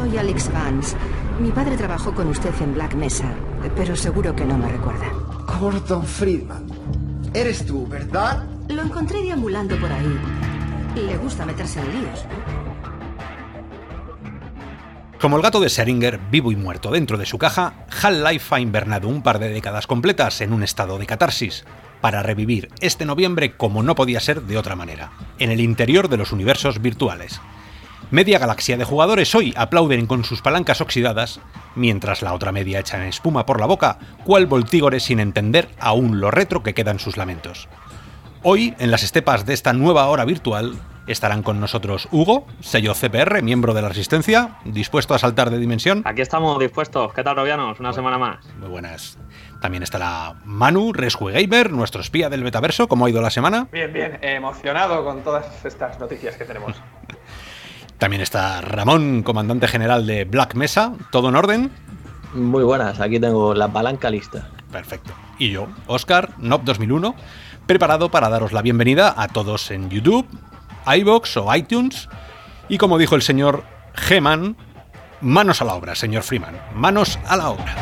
Soy Alex Vance. Mi padre trabajó con usted en Black Mesa, pero seguro que no me recuerda. Gordon Friedman. Eres tú, ¿verdad? Lo encontré deambulando por ahí. Le gusta meterse en líos. Como el gato de Seringer, vivo y muerto dentro de su caja, Half-Life ha invernado un par de décadas completas en un estado de catarsis, para revivir este noviembre como no podía ser de otra manera, en el interior de los universos virtuales. Media galaxia de jugadores hoy aplauden con sus palancas oxidadas, mientras la otra media echa en espuma por la boca, cual voltígore sin entender aún lo retro que quedan sus lamentos. Hoy, en las estepas de esta nueva hora virtual, estarán con nosotros Hugo, sello CPR, miembro de la Resistencia, dispuesto a saltar de dimensión. Aquí estamos dispuestos. ¿Qué tal, Robianos? Una semana más. Muy buenas. También estará Manu, Rescue Gamer, nuestro espía del metaverso. ¿Cómo ha ido la semana? Bien, bien. Emocionado con todas estas noticias que tenemos. También está Ramón, comandante general de Black Mesa. ¿Todo en orden? Muy buenas. Aquí tengo la palanca lista. Perfecto. Y yo, Oscar, NOP 2001 preparado para daros la bienvenida a todos en YouTube, iBox o iTunes. Y como dijo el señor Geman, manos a la obra, señor Freeman, manos a la obra.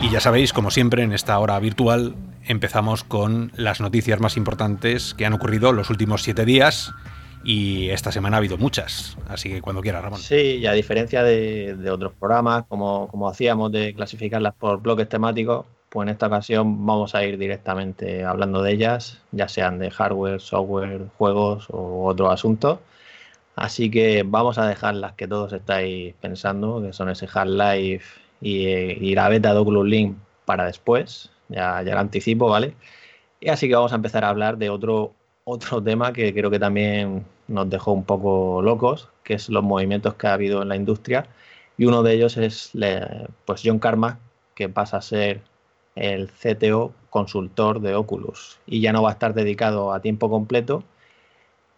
Y ya sabéis, como siempre, en esta hora virtual empezamos con las noticias más importantes que han ocurrido los últimos siete días y esta semana ha habido muchas, así que cuando quiera, Ramón. Sí, y a diferencia de, otros programas, como, hacíamos de clasificarlas por bloques temáticos, pues en esta ocasión vamos a ir directamente hablando de ellas, ya sean de hardware, software, juegos o otros asuntos. Así que vamos a dejar las que todos estáis pensando, que son ese Half-Life y, y, la beta de Oculus Link para después, ya, ya lo anticipo, ¿vale? Y así que vamos a empezar a hablar de otro otro tema que creo que también nos dejó un poco locos, que es los movimientos que ha habido en la industria. Y uno de ellos es pues John Carmack, que pasa a ser el CTO consultor de Oculus. Y ya no va a estar dedicado a tiempo completo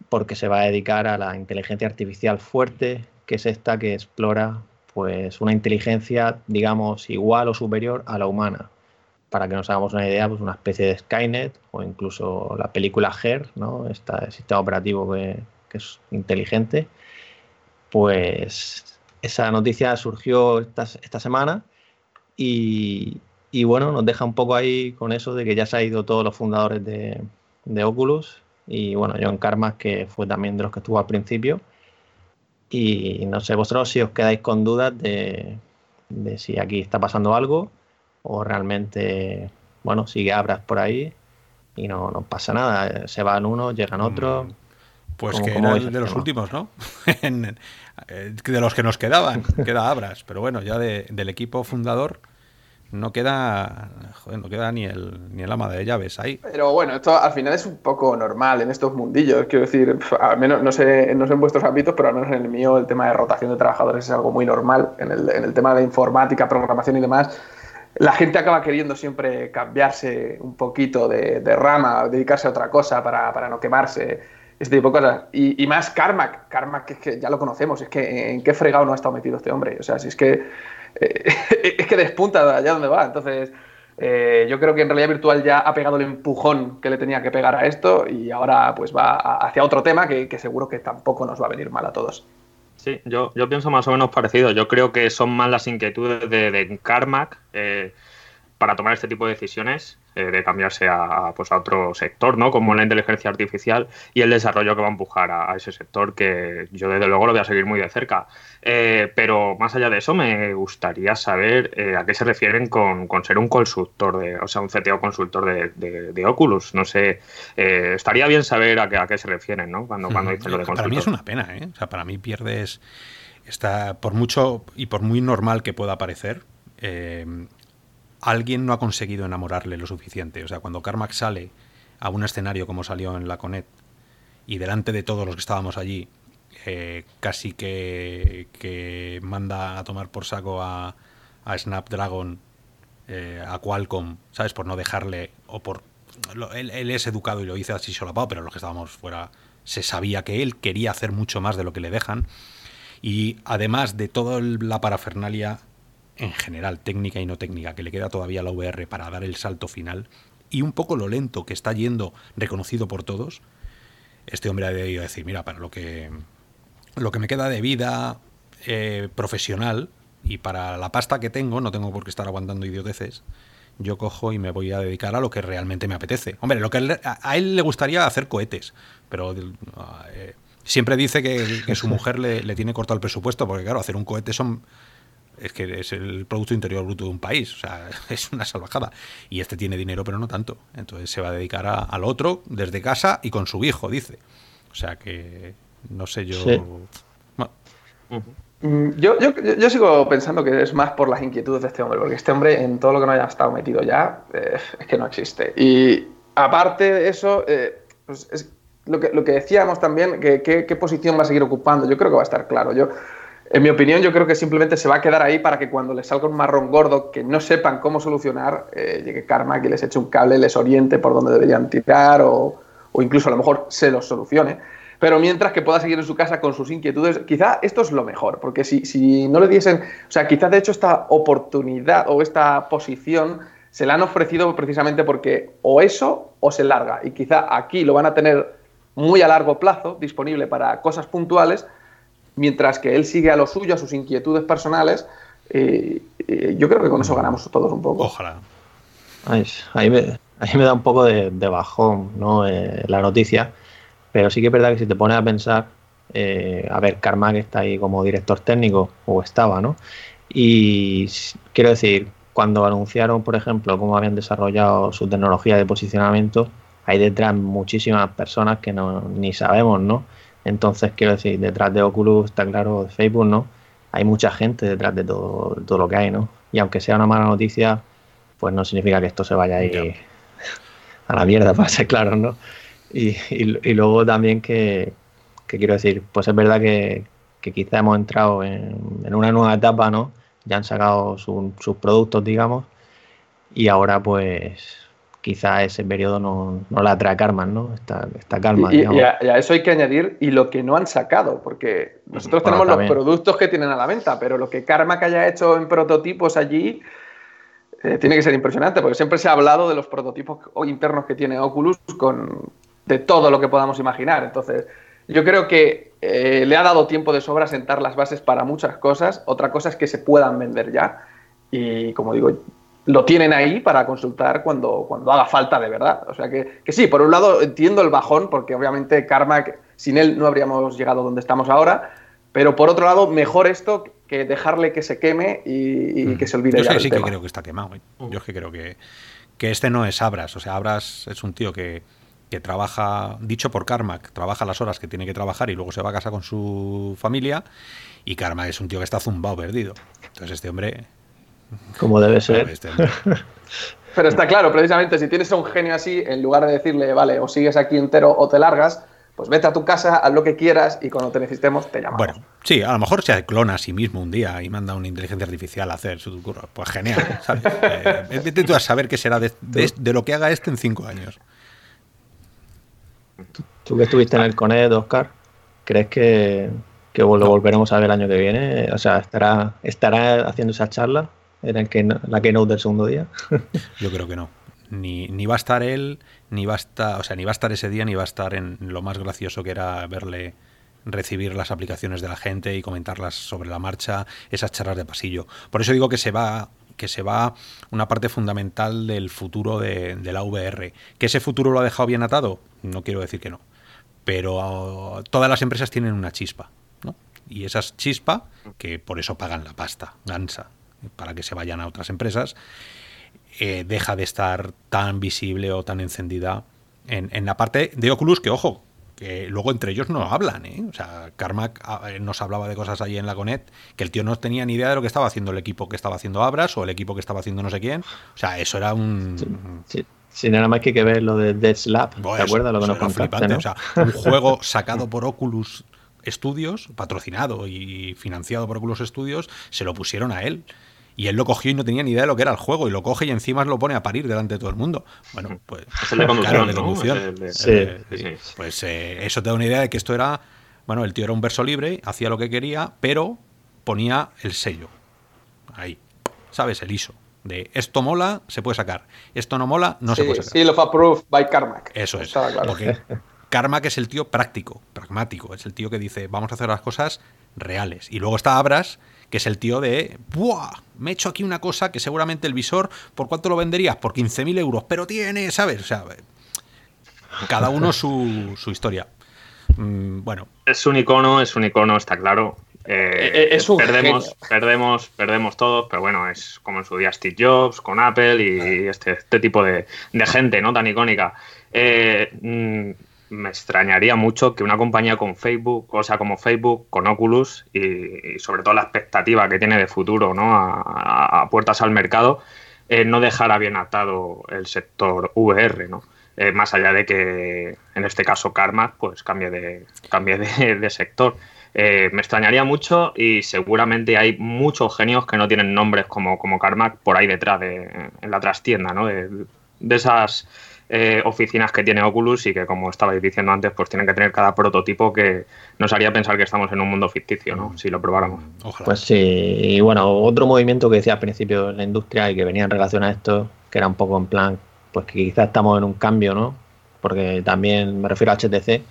porque se va a dedicar a la inteligencia artificial fuerte, que es esta que explora pues una inteligencia, digamos, igual o superior a la humana para que nos hagamos una idea, pues una especie de Skynet o incluso la película Her, ¿no? Este sistema operativo que, es inteligente. Pues esa noticia surgió esta, esta semana y, bueno, nos deja un poco ahí con eso de que ya se han ido todos los fundadores de, Oculus y bueno, John Carmack que fue también de los que estuvo al principio. Y no sé vosotros si os quedáis con dudas de, de si aquí está pasando algo o realmente, bueno, sigue Abras por ahí y no, no pasa nada. Se van unos, llegan mm, otros. Pues que era de los últimos, ¿no? Eh, de los que nos quedaban, queda Abras. Pero bueno, ya del equipo fundador no queda no queda ni el, ni el ama de llaves ahí. Pero bueno, esto al final es un poco normal en estos mundillos. Quiero decir, al menos no sé, no sé en vuestros ámbitos, pero al menos en el mío el tema de rotación de trabajadores es algo muy normal. En el, en el tema de informática, programación y demás, la gente acaba queriendo siempre cambiarse un poquito de, rama, dedicarse a otra cosa para, no quemarse, este tipo de cosas. Y, más que es que ya lo conocemos, es que en qué fregado no ha estado metido este hombre. O sea, si es que eh, es que despunta allá donde va. Entonces, eh, yo creo que en realidad virtual ya ha pegado el empujón que le tenía que pegar a esto y ahora pues va hacia otro tema que seguro que tampoco nos va a venir mal a todos. Sí, yo, yo pienso más o menos parecido. Yo creo que son más las inquietudes de, de Carmack eh, para tomar este tipo de decisiones eh, de cambiarse a, pues a otro sector, ¿no? Como la inteligencia artificial y el desarrollo que va a empujar a, ese sector, que yo desde luego lo voy a seguir muy de cerca. Eh, pero más allá de eso, me gustaría saber eh, a qué se refieren con, ser un consultor, de, o sea, un CTO consultor de, Oculus. No sé, estaría bien saber a qué, a qué se refieren, ¿no? Cuando, cuando dicen lo de consultor. Para mí es una pena, ¿eh? O sea, para mí pierdes... Está, por mucho y por muy normal que pueda parecer, alguien no ha conseguido enamorarle lo suficiente. O sea, cuando Carmack sale a un escenario como salió en la Conet y delante de todos los que estábamos allí, eh, casi que, que, manda a tomar por saco a, a Snapdragon, eh, a Qualcomm, ¿sabes? Por no dejarle, o por... él, es educado y lo dice así solapado, pero los que estábamos fuera se sabía que él quería hacer mucho más de lo que le dejan. Y además de toda la parafernalia en general, técnica y no técnica, que le queda todavía la VR para dar el salto final, y un poco lo lento que está yendo, reconocido por todos, este hombre ha debido decir, mira, para lo que, lo que me queda de vida eh, profesional y para la pasta que tengo, no tengo por qué estar aguantando idioteces, yo cojo y me voy a dedicar a lo que realmente me apetece. Hombre, lo que a, él le gustaría hacer cohetes, pero eh, siempre dice que, su mujer le, tiene cortado el presupuesto, porque claro, hacer un cohete son es que es el Producto Interior Bruto de un país, o sea, es una salvajada. Y este tiene dinero, pero no tanto. Entonces se va a dedicar al otro desde casa y con su hijo, dice. O sea que, no sé yo... Mm, yo, yo, sigo pensando que es más por las inquietudes de este hombre, porque este hombre en todo lo que no haya estado metido ya eh, es que no existe. Y aparte de eso, eh, pues es lo que, lo que decíamos también, que, qué posición va a seguir ocupando, yo creo que va a estar claro. Yo, en mi opinión, yo creo que simplemente se va a quedar ahí para que cuando les salga un marrón gordo que no sepan cómo solucionar, eh, llegue Karma, que les eche un cable, les oriente por dónde deberían tirar o, o incluso a lo mejor se los solucione. Pero mientras que pueda seguir en su casa con sus inquietudes, quizá esto es lo mejor, porque si, si no le diesen, o sea, quizás de hecho esta oportunidad o esta posición se la han ofrecido precisamente porque o eso o se larga, y quizá aquí lo van a tener muy a largo plazo disponible para cosas puntuales, mientras que él sigue a lo suyo, a sus inquietudes personales, yo creo que con eso ganamos todos un poco. Ojalá. Ahí, me, me, da un poco de, bajón ¿no? Eh, la noticia, pero sí que es verdad que si te pones a pensar, eh, a ver, Carmack está ahí como director técnico, o estaba, ¿no? Y quiero decir, cuando anunciaron, por ejemplo, cómo habían desarrollado su tecnología de posicionamiento, hay detrás muchísimas personas que no, ni sabemos, ¿no? Entonces, quiero decir, detrás de Oculus, está claro, de Facebook, ¿no? Hay mucha gente detrás de todo, todo lo que hay, ¿no? Y aunque sea una mala noticia, pues no significa que esto se vaya a ir a la mierda, para ser claro, ¿no? Y, y, luego también que, quiero decir, pues es verdad que, que quizá hemos entrado en, una nueva etapa, ¿no? Ya han sacado sus productos, digamos, y ahora pues quizá ese periodo no, no la trae karma, ¿no? Esta, calma. Y, y, a, eso hay que añadir y lo que no han sacado, porque nosotros tenemos los productos que tienen a la venta, pero lo que Karma que haya hecho en prototipos allí eh, tiene que ser impresionante, porque siempre se ha hablado de los prototipos internos que tiene Oculus con, de todo lo que podamos imaginar. Entonces, yo creo que eh, le ha dado tiempo de sobra sentar las bases para muchas cosas. Otra cosa es que se puedan vender ya. Y como digo, lo tienen ahí para consultar cuando, cuando haga falta de verdad. O sea que, que sí, por un lado entiendo el bajón, porque obviamente Karma, sin él no habríamos llegado donde estamos ahora. Pero por otro lado, mejor esto que dejarle que se queme y, mm. que se olvide. Yo ya sí que creo que está quemado. ¿eh? Yo es que creo que, que este no es Abras. O sea, Abras es un tío que, que trabaja, dicho por Carmack, trabaja las horas que tiene que trabajar y luego se va a casa con su familia. Y Carmack es un tío que está zumbado, perdido. Entonces este hombre... Como debe ser. Pero está claro, precisamente, si tienes a un genio así, en lugar de decirle, vale, o sigues aquí entero o te largas, pues vete a tu casa, haz lo que quieras y cuando te necesitemos te llamamos. Bueno, sí, a lo mejor se clona a sí mismo un día y manda una inteligencia artificial a hacer su curro. Pues genial, ¿sabes? eh, vete tú a saber qué será de, lo que haga este en cinco años. Tú que estuviste en el CONED, Oscar, ¿crees que, lo volveremos a ver el año que viene? O sea, ¿estará, estará haciendo esa charla en que, la keynote del segundo día? Yo creo que no. Ni, ni, va a estar él, ni va a estar, o sea, ni va a estar ese día, ni va a estar en lo más gracioso que era verle recibir las aplicaciones de la gente y comentarlas sobre la marcha, esas charlas de pasillo. Por eso digo que se va que se va una parte fundamental del futuro de, de la VR. ¿Que ese futuro lo ha dejado bien atado? No quiero decir que no pero todas las empresas tienen una chispa, ¿no? Y esas chispa, que por eso pagan la pasta, gansa, para que se vayan a otras empresas, eh, deja de estar tan visible o tan encendida en, la parte de Oculus, que ojo, que luego entre ellos no hablan, ¿eh? O sea, Carmack ah, eh, nos hablaba de cosas allí en la Conet, que el tío no tenía ni idea de lo que estaba haciendo el equipo que estaba haciendo Abras o el equipo que estaba haciendo no sé quién. O sea, eso era un... Sí, nada más que hay que ver lo de Dead Slap. ¿Te acuerdas lo que nos contaste? O sea, un juego sacado por Oculus Studios, patrocinado y financiado por Oculus Studios, se lo pusieron a él. Y él lo cogió y no tenía ni idea de lo que era el juego. Y lo coge y encima lo pone a parir delante de todo el mundo. Bueno, pues. Es el de conducción. de conducción. Sí, Pues eh, eso te da una idea de que esto era. Bueno, el tío era un verso libre, hacía lo que quería, pero ponía el sello. Ahí. ¿Sabes? El ISO de esto mola, se puede sacar. Esto no mola, no se puede sacar. Seal of Approved by Carmack. Eso es. Claro. Carmack es el tío práctico, pragmático, es el tío que dice, vamos a hacer las cosas reales. Y luego está Abras, que es el tío de, ¡buah! Me he hecho aquí una cosa que seguramente el visor, ¿por cuánto lo venderías? Por 15.000 euros, pero tiene, ¿sabes? O sea, cada uno su, su historia. Mm, bueno. Es un icono, es un icono, está claro. Eh, Eh, es un perdemos, genio. perdemos, perdemos todos, pero bueno, es como en su día Steve Jobs con Apple y este, este tipo de, de gente, ¿no? Tan icónica. Eh, mm, me extrañaría mucho que una compañía con Facebook, o sea, como Facebook, con Oculus y, y sobre todo la expectativa que tiene de futuro, ¿no? A, a- puertas al mercado, eh, no dejara bien atado el sector VR, ¿no? Eh, más allá de que en este caso Karma pues cambie de, cambie de, sector. Eh, me extrañaría mucho y seguramente hay muchos genios que no tienen nombres como, como Carmack por ahí detrás, de, en la trastienda, ¿no? De esas eh, oficinas que tiene Oculus y que, como estabais diciendo antes, pues tienen que tener cada prototipo que nos haría pensar que estamos en un mundo ficticio, ¿no? Si lo probáramos. Ojalá. Pues sí, y bueno, otro movimiento que decía al principio en la industria y que venía en relación a esto, que era un poco en plan, pues que quizás estamos en un cambio, ¿no? Porque también me refiero a HTC,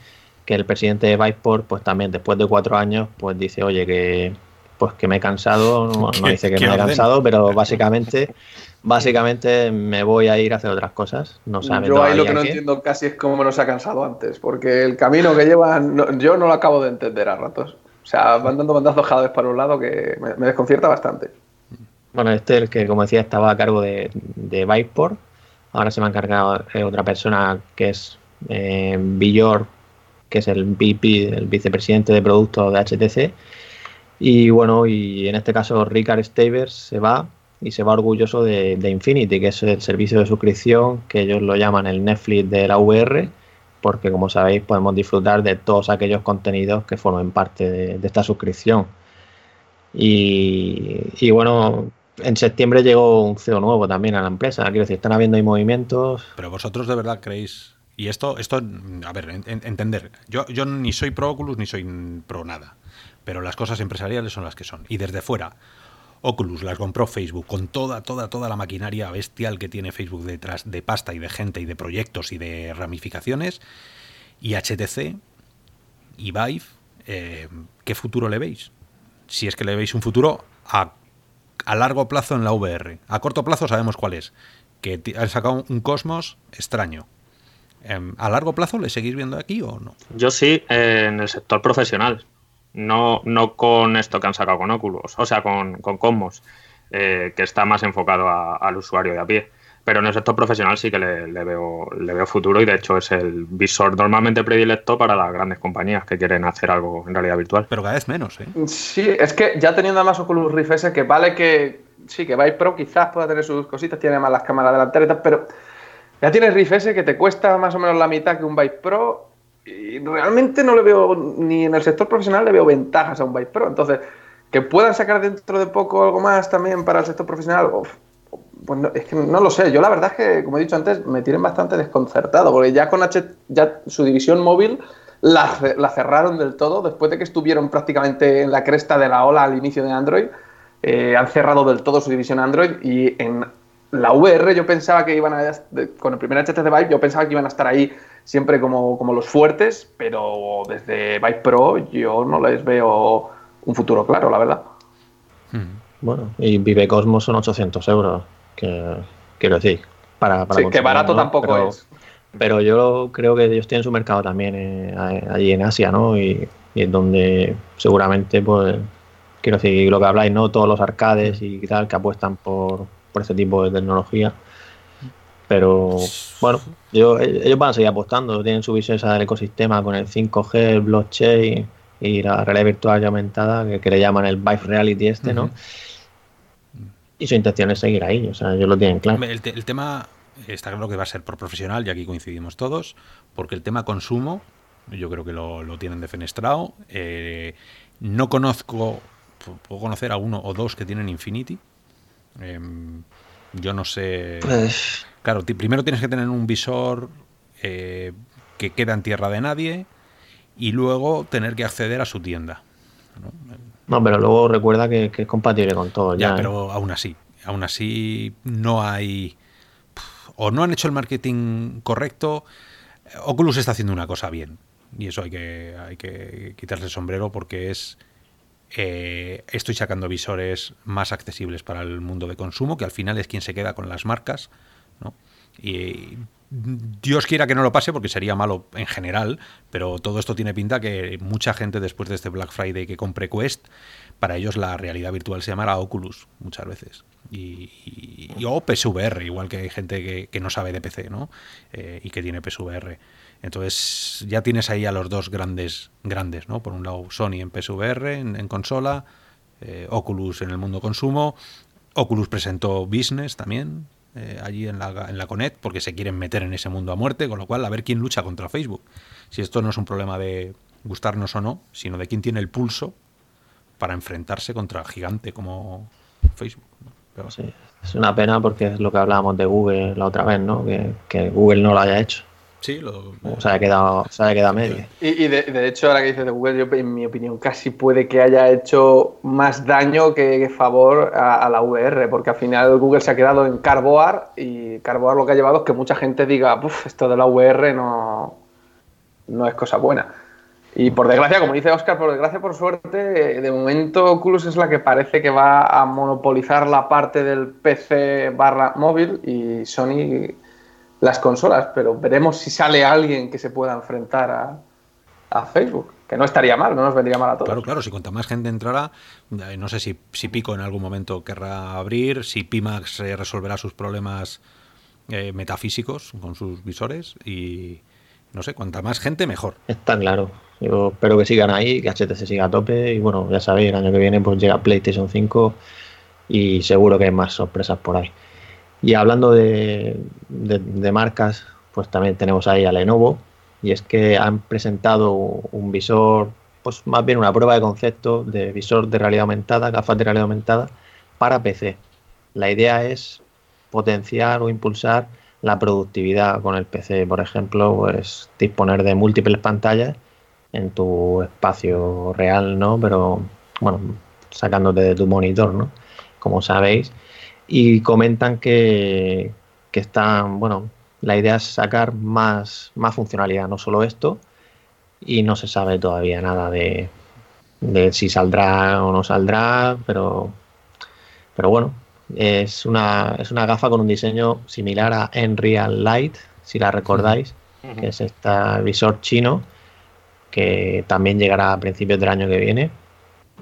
que el presidente de Viveport, pues también después de cuatro años, pues dice, oye, que pues que me he cansado, no, dice que me he cansado, pero básicamente, básicamente me voy a ir a hacer otras cosas. No sabe Yo ahí lo que no qué. entiendo casi es cómo nos ha cansado antes, porque el camino que llevan, no- yo no lo acabo de entender a ratos. O sea, van dando bandazos cada vez para un lado que me, me desconcierta bastante. Bueno, este, el que como decía, estaba a cargo de, de Viveport. Ahora se me ha encargado eh, otra persona que es eh, Villor, que es el VP, el vicepresidente de productos de HTC. Y bueno, y en este caso Ricard Stavers se va y se va orgulloso de, de Infinity, que es el servicio de suscripción que ellos lo llaman el Netflix de la VR, porque como sabéis podemos disfrutar de todos aquellos contenidos que formen parte de, esta suscripción. Y, y bueno, en septiembre llegó un CEO nuevo también a la empresa. Quiero decir, están habiendo ahí movimientos. Pero vosotros de verdad creéis. Y esto, esto, a ver, en- entender. Yo, yo ni soy pro Oculus ni soy pro nada. Pero las cosas empresariales son las que son. Y desde fuera, Oculus las compró Facebook con toda, toda, toda la maquinaria bestial que tiene Facebook detrás de pasta y de gente y de proyectos y de ramificaciones. Y HTC y Vive, eh, ¿qué futuro le veis? Si es que le veis un futuro a, a largo plazo en la VR. A corto plazo sabemos cuál es. Que han sacado un Cosmos extraño. Em, ¿A largo plazo le seguís viendo aquí o no? Yo sí, en el sector profesional. No, no con esto que han sacado con Oculus, o sea, con, con Cosmos, eh, que está más enfocado a- al usuario de a pie. Pero en el sector profesional sí que le, le veo, le veo futuro y de hecho es el visor normalmente predilecto para las grandes compañías que quieren hacer algo en realidad virtual. Pero cada vez menos, ¿eh? Sí, es que ya teniendo además Oculus Rift S, que vale que sí, que Vive Pro quizás pueda tener sus cositas, tiene más las cámaras delanteras y tal, pero ya tienes Rift S que te cuesta más o menos la mitad que un Vive Pro y realmente no le veo, ni en el sector profesional le veo ventajas a un Vive Pro. Entonces, que puedan sacar dentro de poco algo más también para el sector profesional, pues no, es que no lo sé. Yo la verdad es que, como he dicho antes, me tienen bastante desconcertado, porque ya con H, ya su división móvil la, la cerraron del todo, después de que estuvieron prácticamente en la cresta de la ola al inicio de Android, eh, han cerrado del todo su división Android y en la VR yo pensaba que iban a, con el primer HTC Vive, yo pensaba que iban a estar ahí siempre como, como los fuertes, pero desde Vive Pro yo no les veo un futuro claro, la verdad. Bueno, y Vive Cosmos son 800 euros. Que quiero decir, para, para Sí, que barato ¿no? tampoco Pero- es. Pero yo creo que ellos tienen su mercado también eh, allí en Asia, ¿no? Y, y es donde seguramente, pues, quiero decir, lo que habláis, ¿no? Todos los arcades y tal que apuestan por, por este tipo de tecnología. Pero bueno, yo- ellos van a seguir apostando, tienen su visión esa del ecosistema con el 5G, el blockchain y la realidad virtual y aumentada, que, que le llaman el Vive Reality este, ¿no? Y su intención es seguir ahí, o sea, ellos lo tienen claro. El, te- el tema está claro que va a ser por profesional, y aquí coincidimos todos, porque el tema consumo, yo creo que lo, lo tienen defenestrado. Eh, no conozco, pu- puedo conocer a uno o dos que tienen Infinity. Em, yo no sé. Pues, Claro, primero tienes que tener un visor eh, que queda en tierra de nadie y luego tener que acceder a su tienda. ¿no? no, pero luego recuerda que, que es compatible con todo. Ya, Ya, ¿eh? pero aún así, aún así no hay o no han hecho el marketing correcto. Oculus está haciendo una cosa bien. Y eso hay que, hay que quitarse el sombrero porque es. Eh, estoy sacando visores más accesibles para el mundo de consumo, que al final es quien se queda con las marcas. ¿no? Y Dios quiera que no lo pase porque sería malo en general, pero todo esto tiene pinta que mucha gente después de este Black Friday que compre Quest, para ellos la realidad virtual se llamará Oculus muchas veces. Y, y- y- o PSVR, igual que hay gente que, que no sabe de PC, ¿no? Eh, y que tiene PSVR. Entonces ya tienes ahí a los dos grandes, grandes, ¿no? Por un lado Sony en PSVR, en, en consola, eh, Oculus en el mundo consumo, Oculus presentó Business también eh, allí en la, en la Connect porque se quieren meter en ese mundo a muerte, con lo cual a ver quién lucha contra Facebook. Si esto no es un problema de gustarnos o no, sino de quién tiene el pulso para enfrentarse contra gigante como Facebook. ¿no? Es una pena porque es lo que hablábamos de Google la otra vez, ¿no? Que Google no lo haya hecho. Sí, lo, O se haya quedado, se haya quedado a media. Y, y de, de hecho, ahora que dices de Google, yo en mi opinión casi puede que haya hecho más daño que, que favor a, a la VR, porque al final Google se ha quedado en Carboard y Carboard lo que ha llevado es que mucha gente diga, "Puf, esto de la VR no, no es cosa buena. Y por desgracia, como dice Oscar, por desgracia, por suerte, de momento Oculus es la que parece que va a monopolizar la parte del PC barra móvil y Sony las consolas, pero veremos si sale alguien que se pueda enfrentar a, a Facebook, que no estaría mal, no nos vendría mal a todos. Claro, claro, si cuanta más gente entrara, eh, no sé si, si Pico en algún momento querrá abrir, si Pimax eh, resolverá sus problemas eh, metafísicos con sus visores y no sé, cuanta más gente mejor. Está claro. Yo espero que sigan ahí, que HTC siga a tope. Y bueno, ya sabéis, el año que viene pues llega PlayStation 5 y seguro que hay más sorpresas por ahí. Y hablando de, de- marcas, pues también tenemos ahí a Lenovo. Y es que han presentado un visor, pues más bien una prueba de concepto de visor de realidad aumentada, gafas de realidad aumentada para PC. La idea es potenciar o impulsar la productividad con el PC. Por ejemplo, pues disponer de múltiples pantallas en tu espacio real, ¿no? Pero bueno, sacándote de tu monitor, ¿no? Como sabéis. Y comentan que, que están, bueno, la idea es sacar más, más funcionalidad, no solo esto. Y no se sabe todavía nada de, de si saldrá o no saldrá, pero, pero bueno, es una, es una gafa con un diseño similar a Enreal Light, si la recordáis, que es este visor chino que también llegará a principios del año que viene.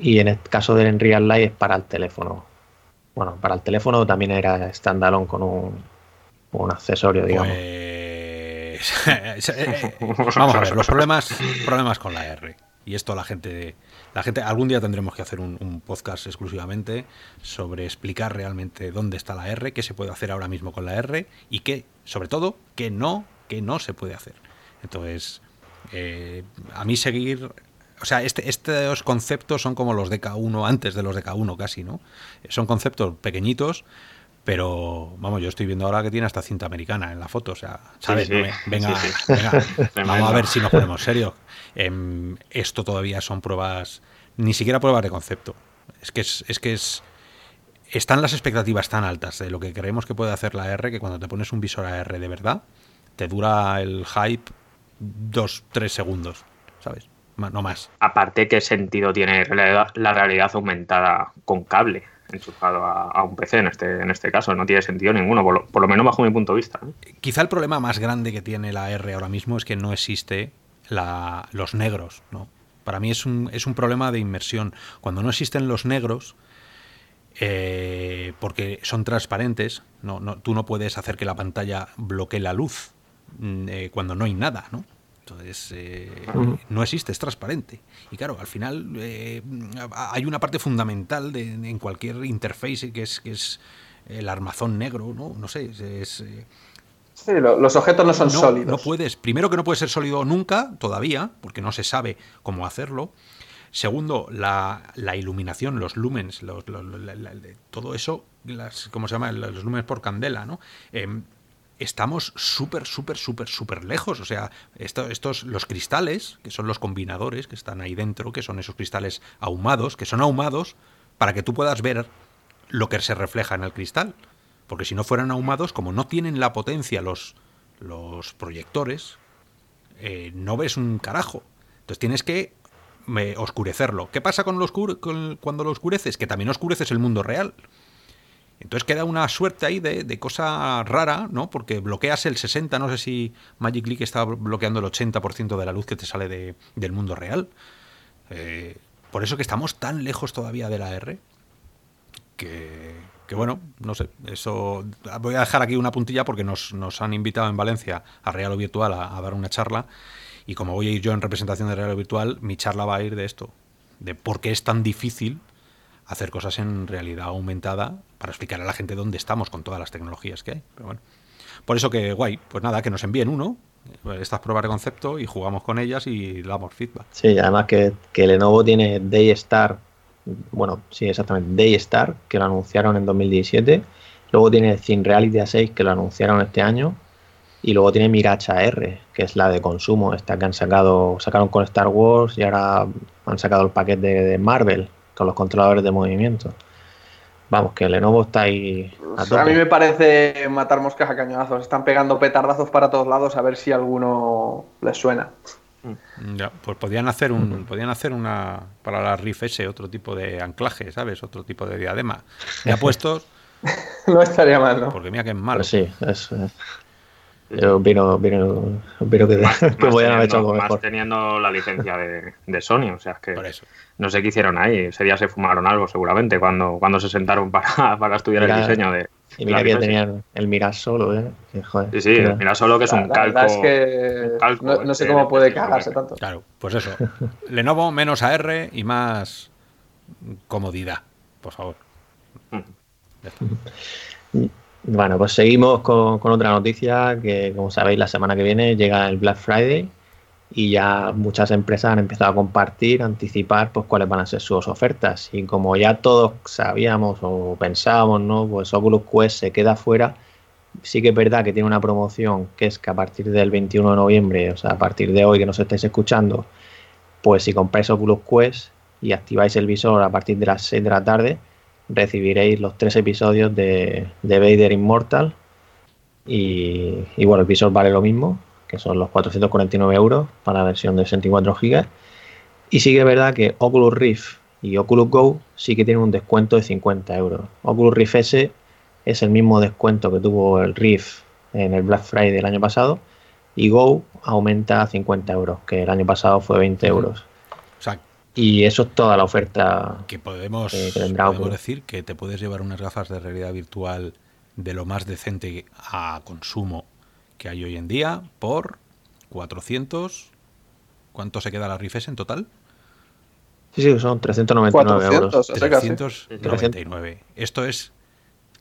Y en el caso del Enreal Light es para el teléfono. Bueno, para el teléfono también era standalone con un, un accesorio, digamos. Pues... Vamos a ver, los problemas, problemas con la R. Y esto la gente, la gente, algún día tendremos que hacer un, un podcast exclusivamente sobre explicar realmente dónde está la R, qué se puede hacer ahora mismo con la R y qué, sobre todo, qué no, qué no se puede hacer. Entonces, eh, a mí seguir o sea, este, estos conceptos son como los DK1 antes de los DK1 casi, ¿no? Son conceptos pequeñitos, pero vamos, yo estoy viendo ahora que tiene hasta cinta americana en la foto, o sea, ¿sabes? Sí, sí. No me- venga, Sí, venga, vamos a ver si nos ponemos serios. Em, esto todavía son pruebas, ni siquiera pruebas de concepto. Es que es, es que es están las expectativas tan altas de lo que creemos que puede hacer la R que cuando te pones un visor AR de verdad, te dura el hype dos, tres segundos, ¿sabes? No más. Aparte, ¿qué sentido tiene la realidad aumentada con cable enchufado a, a un PC en este, en este caso? No tiene sentido ninguno, por lo, por lo menos bajo mi punto de vista. ¿eh? Quizá el problema más grande que tiene la R ahora mismo es que no existe la- los negros, ¿no? Para mí es un, es un problema de inmersión. Cuando no existen los negros, eh, porque son transparentes, no, no, tú no puedes hacer que la pantalla bloquee la luz mm, eh, cuando no hay nada, ¿no? Eh, no existe, es transparente. Y claro, al final eh, hay una parte fundamental de, en cualquier interface que es, que es el armazón negro, ¿no? No sé, es- es, eh, Sí, lo- los objetos no son no, sólidos. no puedes. Primero que no puede ser sólido nunca, todavía, porque no se sabe cómo hacerlo. Segundo, la, la iluminación, los lumens, los- los- la- la- la- todo eso, las, ¿cómo se llama? Los lumens por candela, ¿no? Em, estamos súper, súper, súper, súper lejos. O sea, esto- estos, los cristales, que son los combinadores que están ahí dentro, que son esos cristales ahumados, que son ahumados para que tú puedas ver lo que se refleja en el cristal. Porque si no fueran ahumados, como no tienen la potencia los, los proyectores, eh, no ves un carajo. Entonces tienes que eh, oscurecerlo. ¿Qué pasa con lo con, cuando lo oscureces? Que también oscureces el mundo real. Entonces queda una suerte ahí de, cosa rara, ¿no? Porque bloqueas el 60, no sé si Magic League está bloqueando el 80% de la luz que te sale de, del mundo real. Eh, por eso que estamos tan lejos todavía de la R que, que, bueno, no sé, eso voy a dejar aquí una puntilla porque nos, nos han invitado en Valencia a Real o Virtual a, a, dar una charla y como voy a ir yo en representación de Real o Virtual, mi charla va a ir de esto, de por qué es tan difícil hacer cosas en realidad aumentada para explicar a la gente dónde estamos con todas las tecnologías que hay. Pero bueno. Por eso que guay, pues nada, que nos envíen uno, estas pruebas de concepto y jugamos con ellas y damos feedback. Sí, además que, que Lenovo tiene Daystar, bueno, sí, exactamente, Daystar, que lo anunciaron en 2017. Luego tiene Reality A6, que lo anunciaron este año. Y luego tiene Mirage AR, que es la de consumo, esta que han sacado, sacaron con Star Wars y ahora han sacado el paquete de Marvel, con los controladores de movimiento. Vamos, que Lenovo está ahí. A, mí me parece matar moscas a cañonazos. Están pegando petardazos para todos lados a ver si alguno les suena. Mm, ya, pues podían hacer un, podían hacer una para la Riff S otro tipo de anclaje, ¿sabes? Otro tipo de diadema. Ya puestos. no estaría mal, ¿no? Porque mira que es malo. Pues sí, es, yo vino, vino, vino que, más, que más haber hecho algo mejor. Más teniendo la licencia de, de, Sony, o sea, es que no sé qué hicieron ahí. Ese día se fumaron algo seguramente cuando, cuando se sentaron para, para estudiar el diseño de. Y mira que tenían el Miras solo, ¿eh? Que, joder, sí, sí, el Miras solo que es un calco. Es que calco, no, no, sé cómo puede cagarse tanto. Claro, pues eso. Lenovo menos AR y más comodidad, por favor. Bueno, pues seguimos con, otra noticia que, como sabéis, la semana que viene llega el Black Friday y ya muchas empresas han empezado a compartir, anticipar, pues cuáles van a ser sus ofertas. Y como ya todos sabíamos o pensábamos, ¿no? Pues Oculus Quest se queda fuera. Sí que es verdad que tiene una promoción que es que a partir del 21 de noviembre, o sea, a partir de hoy que nos estáis escuchando, pues si compráis Oculus Quest y activáis el visor a partir de las 6 de la tarde, recibiréis los tres episodios de, de Vader Immortal. Y, bueno, el visor vale lo mismo, que son los 449 euros para la versión de 64 GB. Y sí que es verdad que Oculus Rift y Oculus Go sí que tienen un descuento de 50 euros. Oculus Rift S es el mismo descuento que tuvo el Rift en el Black Friday del año pasado. Y Go aumenta a 50 euros, que el año pasado fue 20 euros. Y eso es toda la oferta que podemos, decir que te puedes llevar unas gafas de realidad virtual de lo más decente a consumo que hay hoy en día por 400. ¿Cuánto se queda la Rifes en total? Sí, sí, son 399 euros. 399. Esto es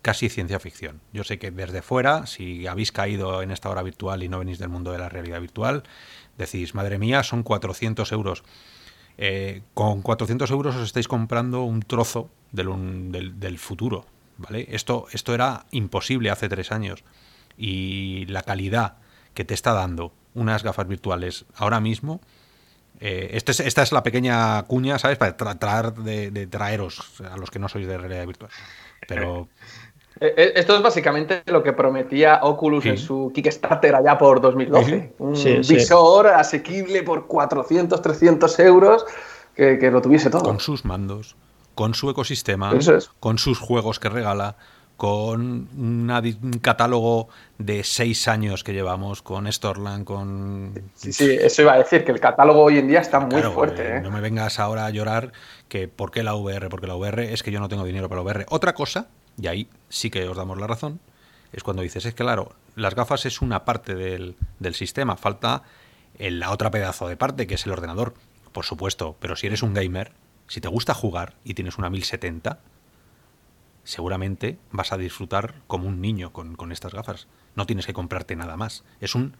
casi ciencia ficción. Yo sé que desde fuera, si habéis caído en esta hora virtual y no venís del mundo de la realidad virtual, decís, madre mía, son 400 euros. Eh, con 400 euros os estáis comprando un trozo del, futuro. ¿vale? Esto, esto era imposible hace tres años. Y la calidad que te está dando unas gafas virtuales ahora mismo. Eh, este esta es la pequeña cuña, ¿sabes? Para tratar de, traeros a los que no sois de realidad virtual. Pero esto es básicamente lo que prometía Oculus en su Kickstarter allá por 2012. Un visor asequible por 400, 300 euros que, lo tuviese todo. Con sus mandos, con su ecosistema, con sus juegos que regala, con un catálogo de seis años que llevamos, con Storland, con... Sí, sí, eso iba a decir, que el catálogo hoy en día está muy fuerte. ¿eh? No me vengas ahora a llorar que ¿por qué la VR? Porque la VR es que yo no tengo dinero para la VR. Otra cosa y ahí sí que os damos la razón, es cuando dices, es que claro, las gafas es una parte del, sistema, falta la otra pedazo de parte, que es el ordenador, por supuesto, pero si eres un gamer, si te gusta jugar y tienes una 1070, seguramente vas a disfrutar como un niño con, estas gafas. No tienes que comprarte nada más. Es un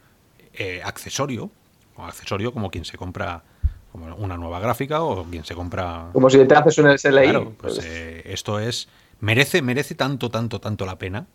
eh, accesorio, o accesorio como quien se compra como una nueva gráfica o quien se compra... Como si te haces un SLI. Claro, pues, eh, esto es merece, merece tanto, tanto, tanto la pena.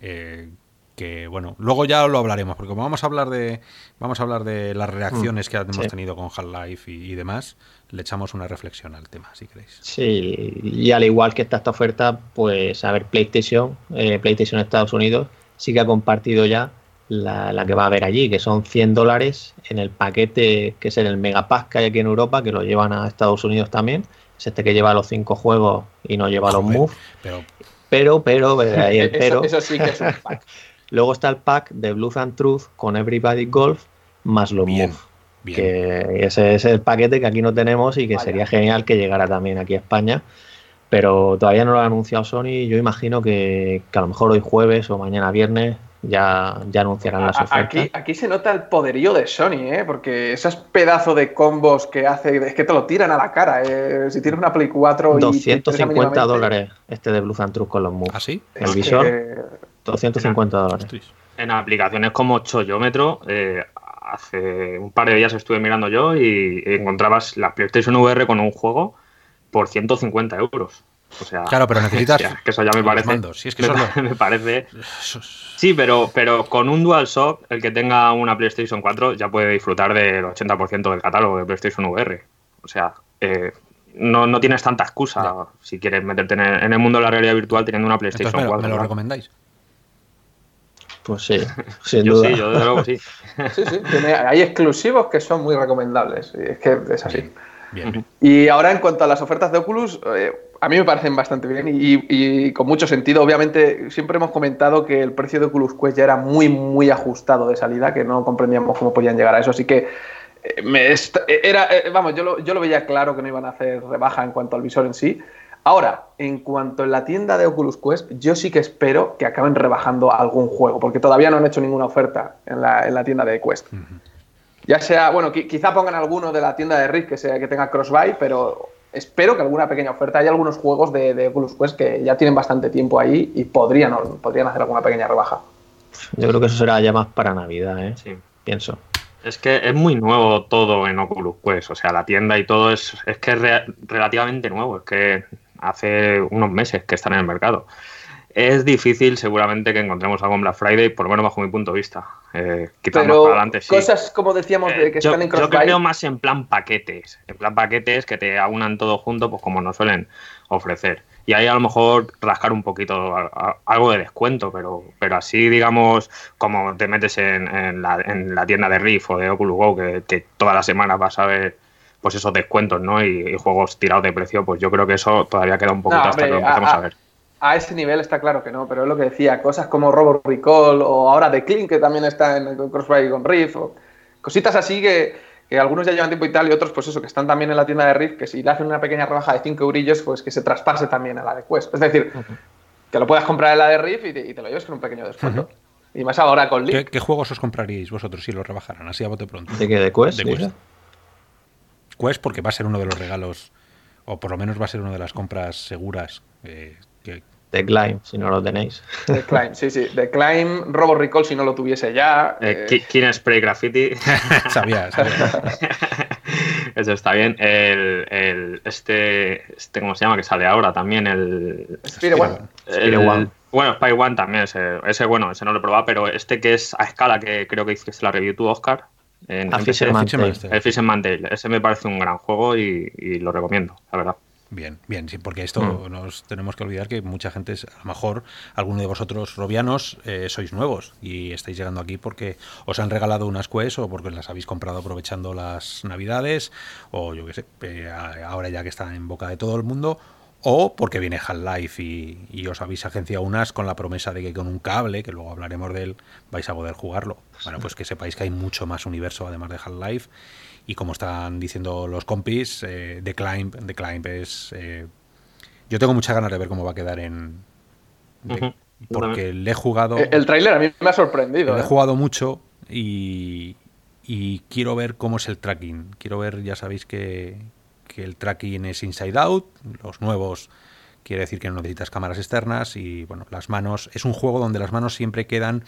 Eh, que bueno, luego ya lo hablaremos, porque como vamos a hablar de, vamos a hablar de las reacciones que hemos tenido con Half-Life y, demás, le echamos una reflexión al tema, si queréis. Sí, y al igual que está esta oferta, pues a ver, PlayStation, eh, PlayStation Estados Unidos sí que ha compartido ya la, que va a haber allí, que son 100 dólares en el paquete que es en el Megapack que hay aquí en Europa, que lo llevan a Estados Unidos también. Es este que lleva los cinco juegos y no lleva los Move. Pero, pero, pero, eh, ahí el pero. Eso, sí que es un pack. Luego está el pack de Blues and Truth con Everybody Golf más los Move. Que ese es el paquete que aquí no tenemos y que sería genial que llegara también aquí a España. Pero todavía no lo ha anunciado Sony. Yo imagino que, que a lo mejor hoy jueves o mañana viernes ya, ya anunciarán las ofertas. Aquí, aquí se nota el poderío de Sony, ¿eh? porque esos pedazos de combos que hace, es que te lo tiran a la cara. ¿eh? Si tienes una Play 4 y 250 dólares este de Blue and Truth con los moves. ¿Ah, sí? El visor, 250 dólares. En aplicaciones como Choyómetro, eh, hace un par de días estuve mirando yo y encontrabas la PlayStation VR con un juego por 150 euros claro, pero necesitas. que eso ya me parece. es que me, parece. Sí, pero, pero con un DualShock, el que tenga una PlayStation 4 ya puede disfrutar del 80% del catálogo de PlayStation VR. O sea, eh, no, tienes tanta excusa si quieres meterte en el, mundo de la realidad virtual teniendo una PlayStation 4. ¿Me lo recomendáis? Pues sí, sin yo duda. sí, yo desde luego sí. sí, sí, hay exclusivos que son muy recomendables. Es que es así. Bien, Y ahora en cuanto a las ofertas de Oculus, eh, a mí me parecen bastante bien y, con mucho sentido. Obviamente, siempre hemos comentado que el precio de Oculus Quest ya era muy, muy ajustado de salida, que no comprendíamos cómo podían llegar a eso. Así que eh, me era, eh, vamos, yo lo, yo lo veía claro que no iban a hacer rebaja en cuanto al visor en sí. Ahora, en cuanto a la tienda de Oculus Quest, yo sí que espero que acaben rebajando algún juego, porque todavía no han hecho ninguna oferta en la, en la tienda de Quest. Ya sea, bueno, quizá pongan alguno de la tienda de Rift que, sea, que tenga crossbuy, pero espero que alguna pequeña oferta. Hay algunos juegos de, de Oculus Quest que ya tienen bastante tiempo ahí y podrían, podrían hacer alguna pequeña rebaja. Yo creo que eso será ya más para Navidad, ¿eh? Sí. Pienso. Es que es muy nuevo todo en Oculus Quest, o sea, la tienda y todo es, es que es relativamente nuevo, es que hace unos meses que están en el mercado. Es difícil seguramente que encontremos algo en Black Friday, por lo menos bajo mi punto de vista. Eh, Pero más para adelante, sí. Cosas como decíamos de que están en Crossbuy. Yo creo más en plan paquetes. En plan paquetes que te aunan todo junto, pues como nos suelen ofrecer. Y ahí a lo mejor rascar un poquito algo de descuento, pero, pero así, digamos, como te metes en, la, tienda de Rift o de Oculus Go, que, que todas las semanas vas a ver pues esos descuentos, ¿no? Y, juegos tirados de precio, pues yo creo que eso todavía queda un poquito hasta que lo empecemos a ver a ese nivel está claro que no, pero es lo que decía, cosas como Robo Recall o ahora The Clean, que también está en Crossfire con Rift, o cositas así que, algunos ya llevan tiempo y tal, y otros, pues eso, que están también en la tienda de Rift, que si le hacen una pequeña rebaja de 5 eurillos, pues que se traspase también a la de Quest. Es decir, que lo puedas comprar en la de Rift y te, lo lleves con un pequeño descuento. Y más ahora con Link. ¿Qué, juegos os compraríais vosotros si lo rebajaran? Así a bote pronto. ¿De qué? ¿De Quest? De Quest. Quest porque va a ser uno de los regalos, o por lo menos va a ser una de las compras seguras eh, que, The Climb, si no lo tenéis. The Climb, sí, sí. The Climb, Robo Recall, si no lo tuviese ya. Eh, eh. Spray Graffiti. sabía, sabía. Eso está bien. El, el, este, este, ¿cómo se llama? Que sale ahora también. El. Spider One. One. Bueno, Spy One también. Ese, ese, bueno, ese no lo he probado, pero este que es a escala, que creo que hiciste la review tú, Oscar. En, el Fisherman El Fisherman Ese me parece un gran juego y, y lo recomiendo, la verdad. Bien, bien, sí, porque esto mm. nos tenemos que olvidar que mucha gente, a lo mejor alguno de vosotros robianos eh, sois nuevos y estáis llegando aquí porque os han regalado unas Quest o porque las habéis comprado aprovechando las navidades o yo qué sé, eh, ahora ya que están en boca de todo el mundo o porque viene Half-Life y, y, os habéis agenciado unas con la promesa de que con un cable, que luego hablaremos de él, vais a poder jugarlo. Bueno, pues que sepáis que hay mucho más universo además de Half-Life y como están diciendo los compis, eh, The, Climb, The Climb es... Eh, yo tengo muchas ganas de ver cómo va a quedar en... porque le he jugado... El, el tráiler a mí me ha sorprendido. Le he ¿eh? jugado mucho y, y quiero ver cómo es el tracking. Quiero ver, ya sabéis que, que el tracking es inside out, los nuevos quiere decir que no necesitas cámaras externas y bueno, las manos, es un juego donde las manos siempre quedan,